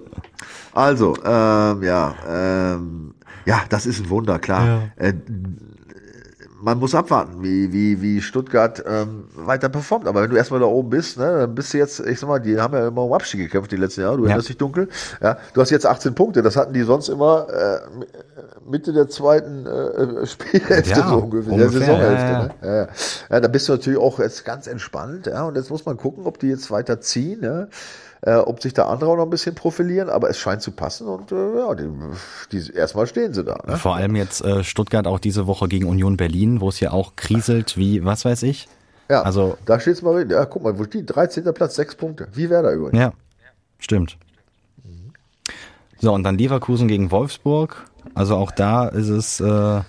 Also, ähm, ja, ähm, ja, das ist ein Wunder, klar. Äh, man muss abwarten, wie, wie, wie Stuttgart ähm, weiter performt. Aber wenn du erstmal da oben bist, ne, dann bist du jetzt, ich sag mal, die haben ja immer um Abstieg gekämpft die letzten Jahre, du erinnerst dich dunkel. Ja, du hast jetzt 18 Punkte, das hatten die sonst immer äh, Mitte der zweiten äh, [laughs] Spielhälfte Ja, so ungefähr, ungefähr, der Saisonhälfte. ja, ja. Ne? Ja, ja. ja, da bist du natürlich auch jetzt ganz entspannt, ja, und jetzt muss man gucken, ob die jetzt weiter ziehen, ja, äh, ob sich da andere auch noch ein bisschen profilieren, aber es scheint zu passen und äh, ja, die, die, erstmal stehen sie da. Ne? Vor allem jetzt äh, Stuttgart auch diese Woche gegen Union Berlin, wo es ja auch kriselt wie, was weiß ich. Ja, Also- da steht's mal, ja, guck mal, wo steht 13. Platz, sechs Punkte, wie wäre da übrigens. Ja, stimmt. So, und dann Leverkusen gegen Wolfsburg. Also auch da ist es, äh, ja,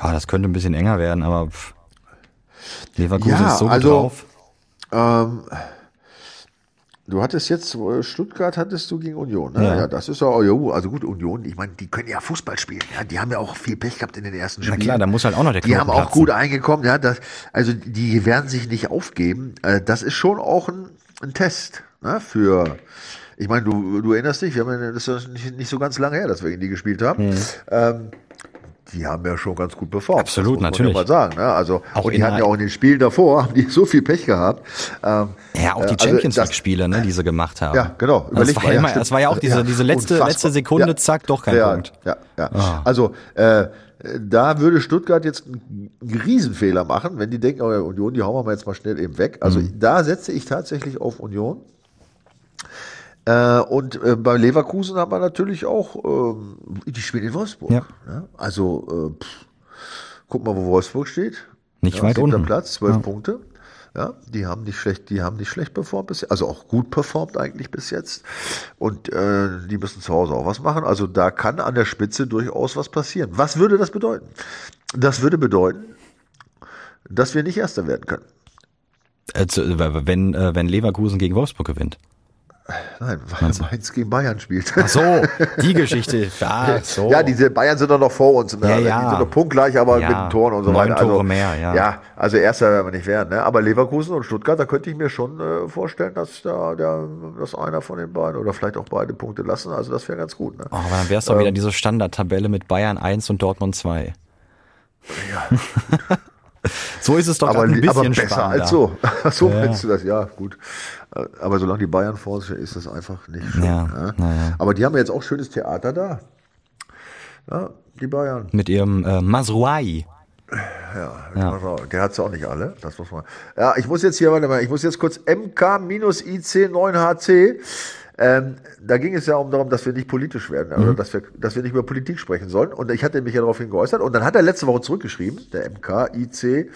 das könnte ein bisschen enger werden, aber pff, Leverkusen Ja, ist so gut also- drauf. Ähm, du hattest jetzt, äh, Stuttgart hattest du gegen Union, ne? Ja. Ja, das ist ja, oh, also gut, Union, ich meine, die können ja Fußball spielen, ja, die haben ja auch viel Pech gehabt in den ersten Na Spielen. klar, da muss halt auch noch der Die Knoten haben auch platzen. gut eingekommen, ja, das, also die werden sich nicht aufgeben. Äh, Das ist schon auch ein, ein Test ne, für. Ich meine, du, du erinnerst dich, wir haben ja, das ist nicht, nicht so ganz lange her, dass wir gegen die gespielt haben. Ähm, die haben ja schon ganz gut performt. Absolut, das muss natürlich. Man ja mal sagen. Ne? Also, Auch und die hatten ja auch in den Spielen davor, [laughs] haben die so viel Pech gehabt. Ähm, Ja, auch äh, die also Champions das- League Spiele, ne, die sie gemacht haben. Ja, genau. Das Überleg war, mal, ja das war ja auch diese, Ja, diese letzte, unfassbar. letzte Sekunde, zack, doch kein ja, Punkt. Ja, ja. Ah. Also, äh, da würde Stuttgart jetzt einen Riesenfehler machen, wenn die denken, oh ja, Union, die hauen wir mal jetzt mal schnell eben weg. Also Mhm. da setze ich tatsächlich auf Union. Äh, und äh, bei Leverkusen haben wir natürlich auch, ähm, die spielen in Wolfsburg. Ja. Ne? Also, äh, pff, guck mal, wo Wolfsburg steht. Nicht weit siebter unten. Platz, zwölf Punkte. Ja, die haben nicht schlecht, die haben nicht schlecht performt bis also auch gut performt eigentlich bis jetzt. Und äh, die müssen zu Hause auch was machen. Also da kann an der Spitze durchaus was passieren. Was würde das bedeuten? Das würde bedeuten, dass wir nicht Erster werden können. Äh, zu- wenn, äh, wenn Leverkusen gegen Wolfsburg gewinnt. Nein, weil Mainz gegen Bayern spielt. Ach so, [laughs] die Geschichte. Ach so. Ja, diese Bayern sind doch noch vor uns. Ne? Ja, ja. Die sind noch punktgleich, aber Ja, mit den Toren und so neun weiter. Also, Tore mehr, ja. Ja, also Erster werden wir nicht werden. Ne? Aber Leverkusen und Stuttgart, da könnte ich mir schon äh, vorstellen, dass da der, dass einer von den beiden oder vielleicht auch beide Punkte lassen. Also das wäre ganz gut. Ne? Oh, aber dann wäre es doch wieder diese Standardtabelle mit Bayern 1 und Dortmund 2. [laughs] so ist es doch aber, ein bisschen aber besser spannender. als so. [laughs] so Ja. meinst du das? Ja, gut. Aber solange die Bayern vor ist das einfach nicht schön. Ja, ne? ja. Aber die haben jetzt auch schönes Theater da. Ja, die Bayern. Mit ihrem äh, Masruai. Ja, ja. der hat es auch nicht alle. Das muss man. Ja, ich muss jetzt hier, warte mal, ich muss jetzt kurz MK-IC9HC. Ähm, da ging es ja um darum, dass wir nicht politisch werden, also mhm. dass wir, dass wir nicht über Politik sprechen sollen. Und ich hatte mich ja darauf geäußert. Und dann hat er letzte Woche zurückgeschrieben, der MK-IC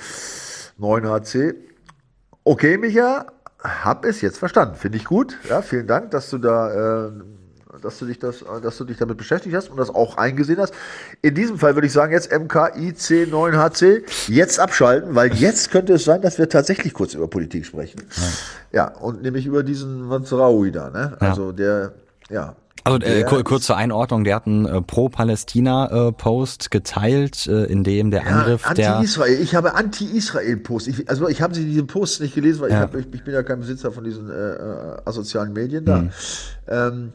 9HC. Okay, Micha, hab es jetzt verstanden. Finde ich gut. Ja, vielen Dank, dass du da, äh, dass du dich das, dass du dich damit beschäftigt hast und das auch eingesehen hast. In diesem Fall würde ich sagen, jetzt MKIC9HC, jetzt abschalten, weil jetzt könnte es sein, dass wir tatsächlich kurz über Politik sprechen. Ja, ja und nämlich über diesen Mansraoui da, ne? Also ja. der, ja, also äh, kurze Einordnung, der hat einen äh, Pro-Palästina-Post äh, geteilt, äh, in dem der Angriff ja, Anti-Israel. Ich habe Anti-Israel-Post. Also ich habe sie diese Posts nicht gelesen, weil ja. ich, hab, ich, ich, bin ja kein Besitzer von diesen äh, äh asozialen Medien da. Mhm. Ähm,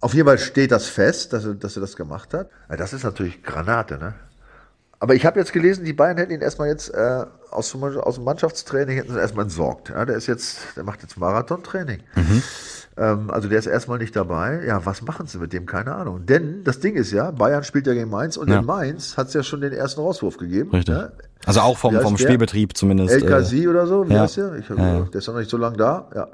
auf jeden Fall steht das fest, dass er, dass er das gemacht hat. Ja, das ist natürlich Granate, ne? Aber ich habe jetzt gelesen, die Bayern hätten ihn erstmal jetzt äh, aus, aus dem Mannschaftstraining hätten sie erstmal entsorgt. Ja, der ist jetzt, der macht jetzt Marathontraining. Mhm. Ähm, also der ist erstmal nicht dabei. Ja, was machen sie mit dem? Keine Ahnung. Denn das Ding ist ja, Bayern spielt ja gegen Mainz und ja. in Mainz hat es ja schon den ersten Rauswurf gegeben. Richtig. Ja? Also auch vom, vom Spielbetrieb zumindest. LKC äh, oder so, wie ja. heißt der? Ich ja. Der ist noch nicht so lange da. Ja.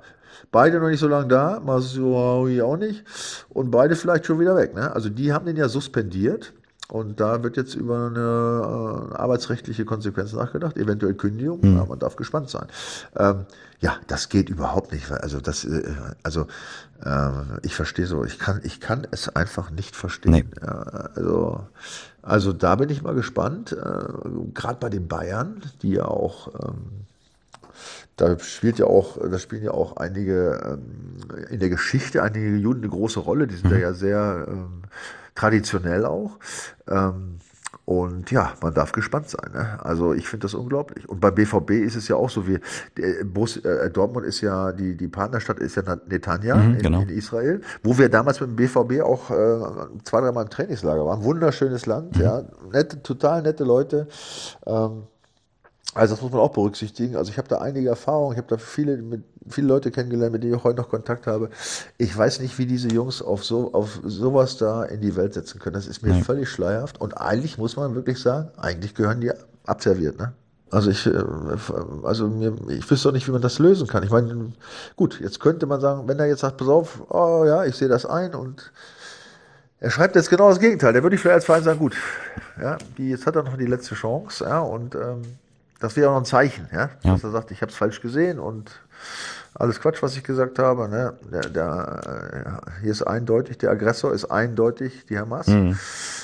Beide noch nicht so lange da, Masuaui auch nicht. Und beide vielleicht schon wieder weg. Ne? Also die haben den ja suspendiert. Und da wird jetzt über eine äh, arbeitsrechtliche Konsequenz nachgedacht, eventuell Kündigung. Mhm. Ja, man darf gespannt sein. Ähm, ja, das geht überhaupt nicht. Also das, äh, also äh, ich verstehe so, ich kann, ich kann es einfach nicht verstehen. Nee. Ja, also, also da bin ich mal gespannt. Äh, Gerade bei den Bayern, die ja auch ähm, da spielt ja auch, da spielen ja auch einige ähm, in der Geschichte einige Juden eine große Rolle. Die sind mhm. ja sehr ähm, traditionell auch. Ähm, und ja, man darf gespannt sein. Ne? Also ich finde das unglaublich. Und bei BVB ist es ja auch so wie Bus, äh, Dortmund ist ja die die Partnerstadt ist ja Netanya mhm, in, genau. in, Israel, wo wir damals mit dem BVB auch äh, zwei dreimal im Trainingslager waren. Wunderschönes Land, mhm. ja, nette, total nette Leute. Ähm, also das muss man auch berücksichtigen. Also ich habe da einige Erfahrungen, ich habe da viele, mit, viele Leute kennengelernt, mit denen ich heute noch Kontakt habe. Ich weiß nicht, wie diese Jungs auf so auf sowas da in die Welt setzen können. Das ist mir Nein. völlig schleierhaft. Und eigentlich muss man wirklich sagen, eigentlich gehören die abserviert. Ne? Also ich, äh, also mir, ich wüsste auch nicht, wie man das lösen kann. Ich meine, gut, jetzt könnte man sagen, wenn er jetzt sagt, pass auf, oh ja, ich sehe das ein und er schreibt jetzt genau das Gegenteil. Der würde ich vielleicht als Verein sagen, gut, ja, die, jetzt hat er noch die letzte Chance, ja, und ähm, das wäre auch noch ein Zeichen, ja, ja. dass er sagt, ich habe es falsch gesehen und alles Quatsch, was ich gesagt habe. Ne? Der, der, äh, hier ist eindeutig, der Aggressor ist eindeutig die Hamas. Mhm.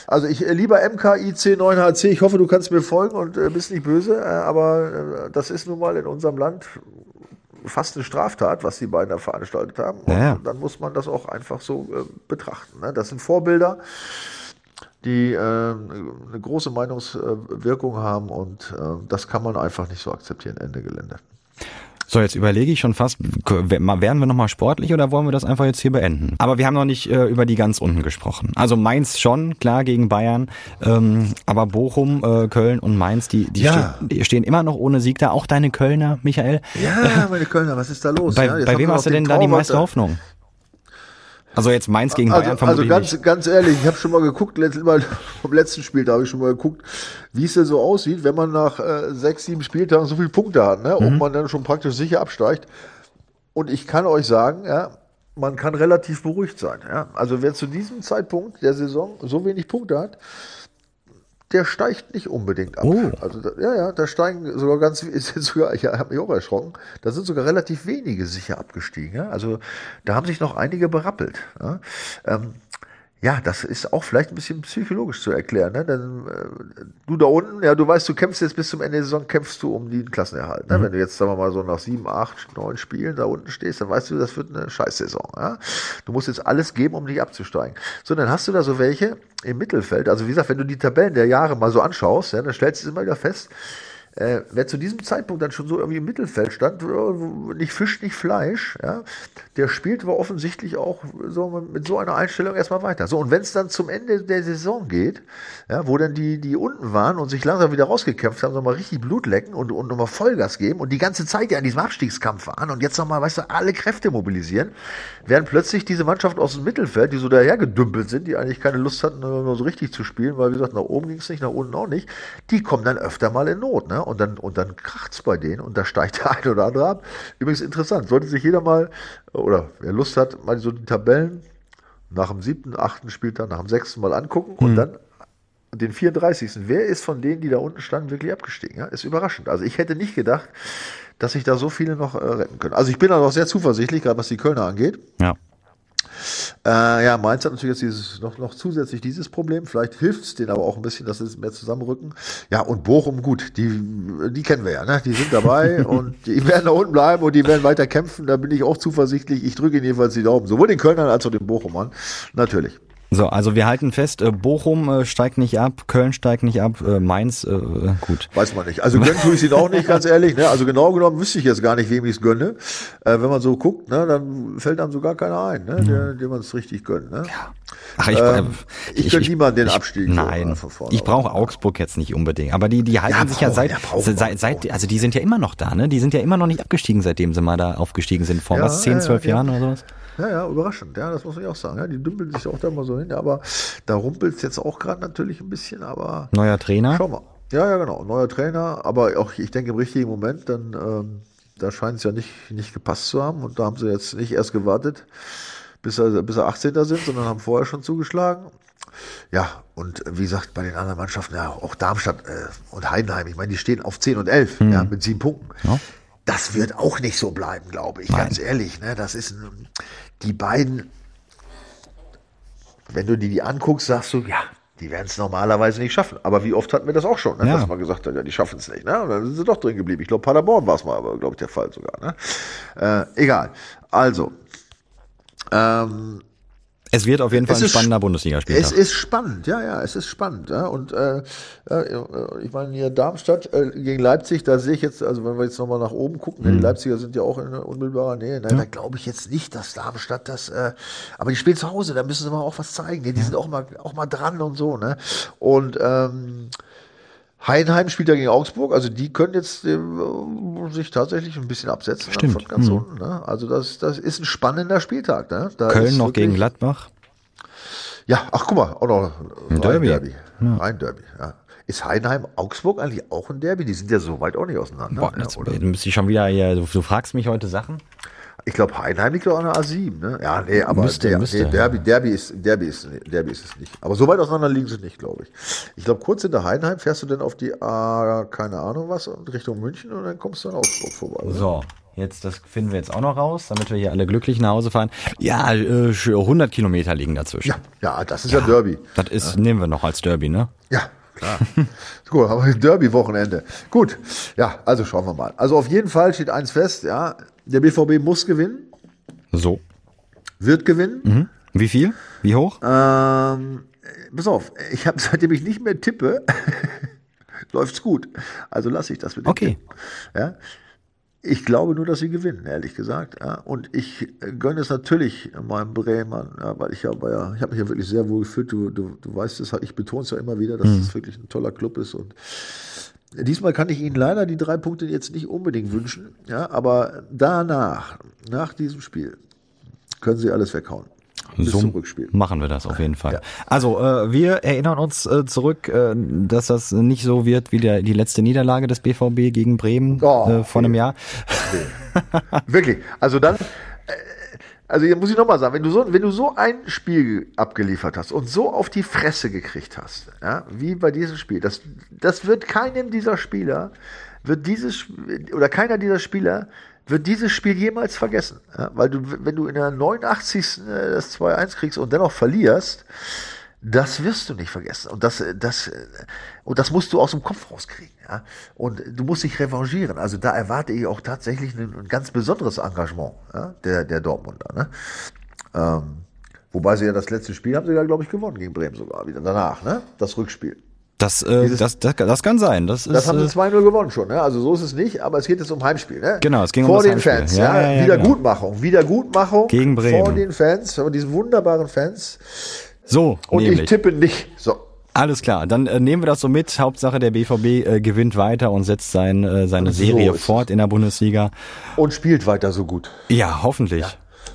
Also ich äh, lieber MKIC9HC, ich hoffe, du kannst mir folgen und äh, bist nicht böse, aber das ist nun mal in unserem Land fast eine Straftat, was die beiden da veranstaltet haben. Und ja. dann muss man das auch einfach so betrachten. Ne? Das sind Vorbilder die äh, eine große Meinungswirkung haben und äh, das kann man einfach nicht so akzeptieren, Ende Gelände. So, jetzt überlege ich schon fast, werden wir nochmal sportlich oder wollen wir das einfach jetzt hier beenden? Aber wir haben noch nicht äh, über die ganz unten gesprochen. Also Mainz schon, klar, gegen Bayern. Ähm, aber Bochum, äh, Köln und Mainz, die, die, ja. stehen, die, stehen, immer noch ohne Sieg da. Auch deine Kölner, Michael. Ja, meine Kölner, was ist da los? Bei, ja, bei wem hast du denn da die meiste Hoffnung? Also jetzt Mainz gegen also, Bayern Also ganz, nicht. ganz ehrlich, ich habe schon mal geguckt, mal, [laughs] vom letzten Spiel, da habe ich schon mal geguckt, wie es denn so aussieht, wenn man nach äh, sechs, sieben Spieltagen so viele Punkte hat, ne? Mhm. ob man dann schon praktisch sicher absteigt. Und ich kann euch sagen, ja, man kann relativ beruhigt sein. Ja? Also wer zu diesem Zeitpunkt der Saison so wenig Punkte hat, der steigt nicht unbedingt ab. Oh. Also ja, ja, da steigen sogar ganz, [laughs] ist jetzt sogar, ich habe mich auch erschrocken, da sind sogar relativ wenige sicher abgestiegen. Ja? Also da haben sich noch einige berappelt. Ja? Ähm, ja, das ist auch vielleicht ein bisschen psychologisch zu erklären. Ne? Denn äh, du da unten, ja, du weißt, du kämpfst jetzt bis zum Ende der Saison, kämpfst du um den Klassenerhalt. Ne? Mhm. Wenn du jetzt, sagen wir mal, so nach sieben, acht, neun Spielen da unten stehst, dann weißt du, das wird eine Scheißsaison. Ja? Du musst jetzt alles geben, um nicht abzusteigen. So, dann hast du da so welche im Mittelfeld. Also wie gesagt, wenn du die Tabellen der Jahre mal so anschaust, ja, dann stellst du immer wieder fest, äh, wer zu diesem Zeitpunkt dann schon so irgendwie im Mittelfeld stand, äh, nicht Fisch, nicht Fleisch, ja, der spielt aber offensichtlich auch so mit so einer Einstellung erstmal weiter. So, und wenn es dann zum Ende der Saison geht, ja, wo dann die, die unten waren und sich langsam wieder rausgekämpft haben, nochmal richtig Blut lecken und, und nochmal Vollgas geben und die ganze Zeit ja an diesem Abstiegskampf waren und jetzt nochmal, weißt du, alle Kräfte mobilisieren, werden plötzlich diese Mannschaften aus dem Mittelfeld, die so dahergedümpelt sind, die eigentlich keine Lust hatten, nur so richtig zu spielen, weil wie gesagt, nach oben ging es nicht, nach unten auch nicht, die kommen dann öfter mal in Not, ne? Und dann, und dann kracht's bei denen und da steigt der [laughs] eine oder andere ab. Übrigens interessant, sollte sich jeder mal, oder wer Lust hat, mal so die Tabellen nach dem siebten, achten Spieltag, nach dem sechsten Mal angucken und mhm. dann den 34. Wer ist von denen, die da unten standen, wirklich abgestiegen? Ja, ist überraschend. Also ich hätte nicht gedacht, dass sich da so viele noch äh, retten können. Also ich bin da noch sehr zuversichtlich, gerade was die Kölner angeht. Ja. Äh, ja, Mainz hat natürlich jetzt dieses, noch, noch zusätzlich dieses Problem. Vielleicht hilft es denen aber auch ein bisschen, dass sie mehr zusammenrücken. Ja, und Bochum, gut, die, die kennen wir ja, ne? Die sind dabei [laughs] und die werden da unten bleiben und die werden weiter kämpfen. Da bin ich auch zuversichtlich. Ich drücke ihnen jedenfalls die Daumen. Sowohl den Kölnern als auch den Bochumern. Natürlich. So, also wir halten fest, äh, Bochum äh, steigt nicht ab, Köln steigt nicht ab, äh, Mainz, äh, gut. Weiß man nicht. Also gönnen tue ich sie auch nicht, ganz ehrlich. Ne? Also genau genommen wüsste ich jetzt gar nicht, wem ich es gönne. Äh, wenn man so guckt, ne, dann fällt einem sogar keiner ein, ne, der, dem man es richtig gönnt. Ne? Ja. Ach, ich, ähm, ich, ich gönne niemand den Abstieg. Nein, so, ich brauche Augsburg jetzt nicht unbedingt. Aber die, die halten ja, sich ja seit, seit, seit, also die sind ja immer noch da, ne? Die sind ja immer noch nicht abgestiegen, seitdem sie mal da aufgestiegen sind, vor ja, was, 10, 12 Jahren oder sowas? Ja, ja, überraschend. Ja, das muss ich auch sagen. Ja, die dümpeln sich auch da mal so hin. Aber da rumpelt es jetzt auch gerade natürlich ein bisschen. Aber neuer Trainer. Schau mal. Ja, ja, genau. Neuer Trainer. Aber auch, ich denke, im richtigen Moment, dann ähm, da scheint es ja nicht, nicht gepasst zu haben. Und da haben sie jetzt nicht erst gewartet, bis er, bis er 18. sind, sondern haben vorher schon zugeschlagen. Ja, und wie gesagt, bei den anderen Mannschaften, ja, auch Darmstadt äh, und Heidenheim, ich meine, die stehen auf 10 und 11, hm. ja, mit sieben Punkten. Ja. Das wird auch nicht so bleiben, glaube ich, Nein. ganz ehrlich. Ne? Das ist ein, die beiden, wenn du dir die anguckst, sagst du, ja, die werden es normalerweise nicht schaffen. Aber wie oft hatten wir das auch schon, ne? ja. dass man gesagt hat, ja, die schaffen es nicht. Ne? Und dann sind sie doch drin geblieben. Ich glaube, Paderborn war es mal, aber glaube ich der Fall sogar. Ne? Äh, egal. Also, ähm, es wird auf jeden Fall ein spannender Bundesligaspiel. Es ist spannend, ja, ja, es ist spannend. Ja. Und äh, äh, ich meine hier Darmstadt äh, gegen Leipzig, da sehe ich jetzt, also wenn wir jetzt nochmal nach oben gucken, mhm. die Leipziger sind ja auch in unmittelbarer Nähe, nein, ja. da glaube ich jetzt nicht, dass Darmstadt das, äh, aber die spielen zu Hause, da müssen sie mal auch was zeigen. Die, die sind auch mal auch mal dran und so, ne? Und ähm, Heidenheim spielt ja gegen Augsburg, also die können jetzt äh, sich tatsächlich ein bisschen absetzen Stimmt. von ganz mhm. unten. Ne? Also das, das ist ein spannender Spieltag. Ne? Da Köln noch gegen Gladbach. Ja, ach guck mal, auch noch ein Derby. Derby. Ja. Ein Derby, ja. Ist Heidenheim Augsburg eigentlich auch ein Derby? Die sind ja so weit auch nicht auseinander. Boah, jetzt, ja, müsste ich schon wieder hier, du, du fragst mich heute Sachen. Ich glaube, Heidenheim liegt doch an der A7, ne? Ja, nee, aber müsste, der, müsste, nee, Derby, Derby, ist, Derby, ist, Derby ist es nicht. Aber so weit auseinander liegen sie nicht, glaube ich. Ich glaube, kurz hinter Heidenheim fährst du dann auf die A, keine Ahnung was, und Richtung München und dann kommst du an Augsburg vorbei. Oder? So. Jetzt, das finden wir jetzt auch noch raus, damit wir hier alle glücklich nach Hause fahren. Ja, 100 äh, Kilometer liegen dazwischen. Ja, ja das ist ja, ja Derby. Das ist, ja. nehmen wir noch als Derby, ne? Ja, klar. [laughs] Gut, aber Derby-Wochenende. Gut, ja, also schauen wir mal. Also auf jeden Fall steht eins fest, ja, der BVB muss gewinnen. So. Wird gewinnen. Mhm. Wie viel? Wie hoch? Ähm, pass auf, ich habe [laughs] seitdem ich nicht mehr tippe, [laughs] läuft's gut. Also lasse ich das mit dem Okay. Tipp. Ja. Ich glaube nur, dass sie gewinnen, ehrlich gesagt. Ja. Und ich gönne es natürlich meinem Bremen, ja, weil ich habe ja, ich habe mich ja wirklich sehr wohl gefühlt. Du, du, du weißt es, ich betone es ja immer wieder, dass mhm. es wirklich ein toller Club ist und Diesmal kann ich Ihnen leider die drei Punkte jetzt nicht unbedingt wünschen, ja, aber danach, nach diesem Spiel, können Sie alles weghauen. So machen wir das auf jeden Fall. Ja. Also äh, wir erinnern uns äh, zurück, äh, dass das nicht so wird wie der, die letzte Niederlage des BVB gegen Bremen oh, äh, vor einem Jahr. Okay. Wirklich. Also dann, also hier muss ich nochmal sagen, wenn du, so, wenn du so ein Spiel abgeliefert hast und so auf die Fresse gekriegt hast, ja, wie bei diesem Spiel, das, das wird keinem dieser Spieler, wird dieses, oder keiner dieser Spieler wird dieses Spiel jemals vergessen. Ja, weil du, wenn du in der 89. Äh, das 2-1 kriegst und dennoch verlierst, das wirst du nicht vergessen. Und das, das, und das musst du aus dem Kopf rauskriegen. Ja? Und du musst dich revanchieren. Also da erwarte ich auch tatsächlich ein, ein ganz besonderes Engagement ja? der, der Dortmunder. Ne? Ähm, wobei sie ja das letzte Spiel haben sie ja, glaube ich, gewonnen gegen Bremen sogar wieder danach, ne? Das Rückspiel. Das, äh, Dieses- das, das, das kann sein. Das, ist, Das haben äh, sie 2-0 gewonnen schon, ne? Also so ist es nicht, aber es geht jetzt um Heimspiel, ne? Genau, es ging um vor das den Heimspiel. Fans, Ja, ja. ja, ja, Wiedergutmachung, Wiedergutmachung Gegen Bremen. vor den Fans, vor diesen wunderbaren Fans. so, Und ich nämlich. tippe nicht. So. Alles klar, dann äh, nehmen wir das so mit. Hauptsache der BVB äh, gewinnt weiter und setzt sein, äh, seine So Serie fort in der Bundesliga. Und spielt weiter so gut. Ja, hoffentlich.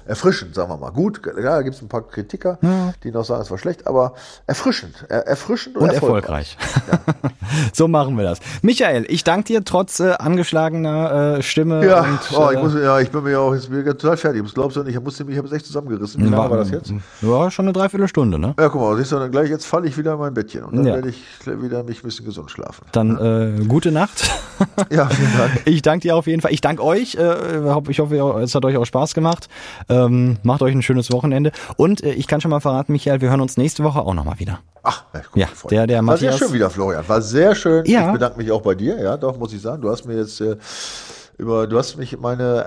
Erfrischend, sagen wir mal. Gut, ja, da gibt es ein paar Kritiker, die noch sagen, es war schlecht, aber erfrischend. Er, erfrischend und, Und erfolgreich. erfolgreich. [laughs] so machen wir das. Michael, ich danke dir trotz äh, angeschlagener äh, Stimme. Ja, und, oh, ich äh, muss, ja, ich bin mir ja auch jetzt total fertig. Das glaubst du nicht, ich musste mich, ich habe es echt zusammengerissen. Wie lange war das jetzt? Ja, schon eine Dreiviertelstunde, ne? Ja, guck mal, siehst du, dann gleich, jetzt falle ich wieder in mein Bettchen und dann Ja. werde ich wieder mich ein bisschen gesund schlafen. Dann äh, gute Nacht. Ja, vielen Dank. [laughs] Ich danke dir auf jeden Fall. Ich danke euch. Äh, ich hoffe, es hat euch auch Spaß gemacht. Ähm, macht euch ein schönes Wochenende. Und äh, ich kann schon mal verraten, Michael, wir hören uns nächste Woche auch nochmal wieder. Ach, ja, guck, Ja, freut der- der War sehr schön wieder, Florian. War sehr schön. Ja. Ich bedanke mich auch bei dir. Ja, doch, muss ich sagen. Du hast mir jetzt äh, über, du hast mich meine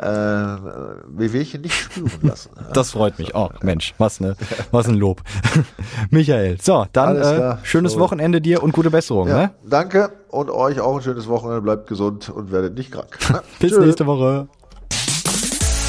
äh, Wehwehchen nicht spüren [laughs] lassen. Das freut mich. Oh, Mensch, was ne, was ein Lob. [laughs] Michael, so, dann äh, schönes So. Wochenende dir und gute Besserung. Ja, Ne? danke und euch auch ein schönes Wochenende. Bleibt gesund und werdet nicht krank. [laughs] Bis Tschö. nächste Woche.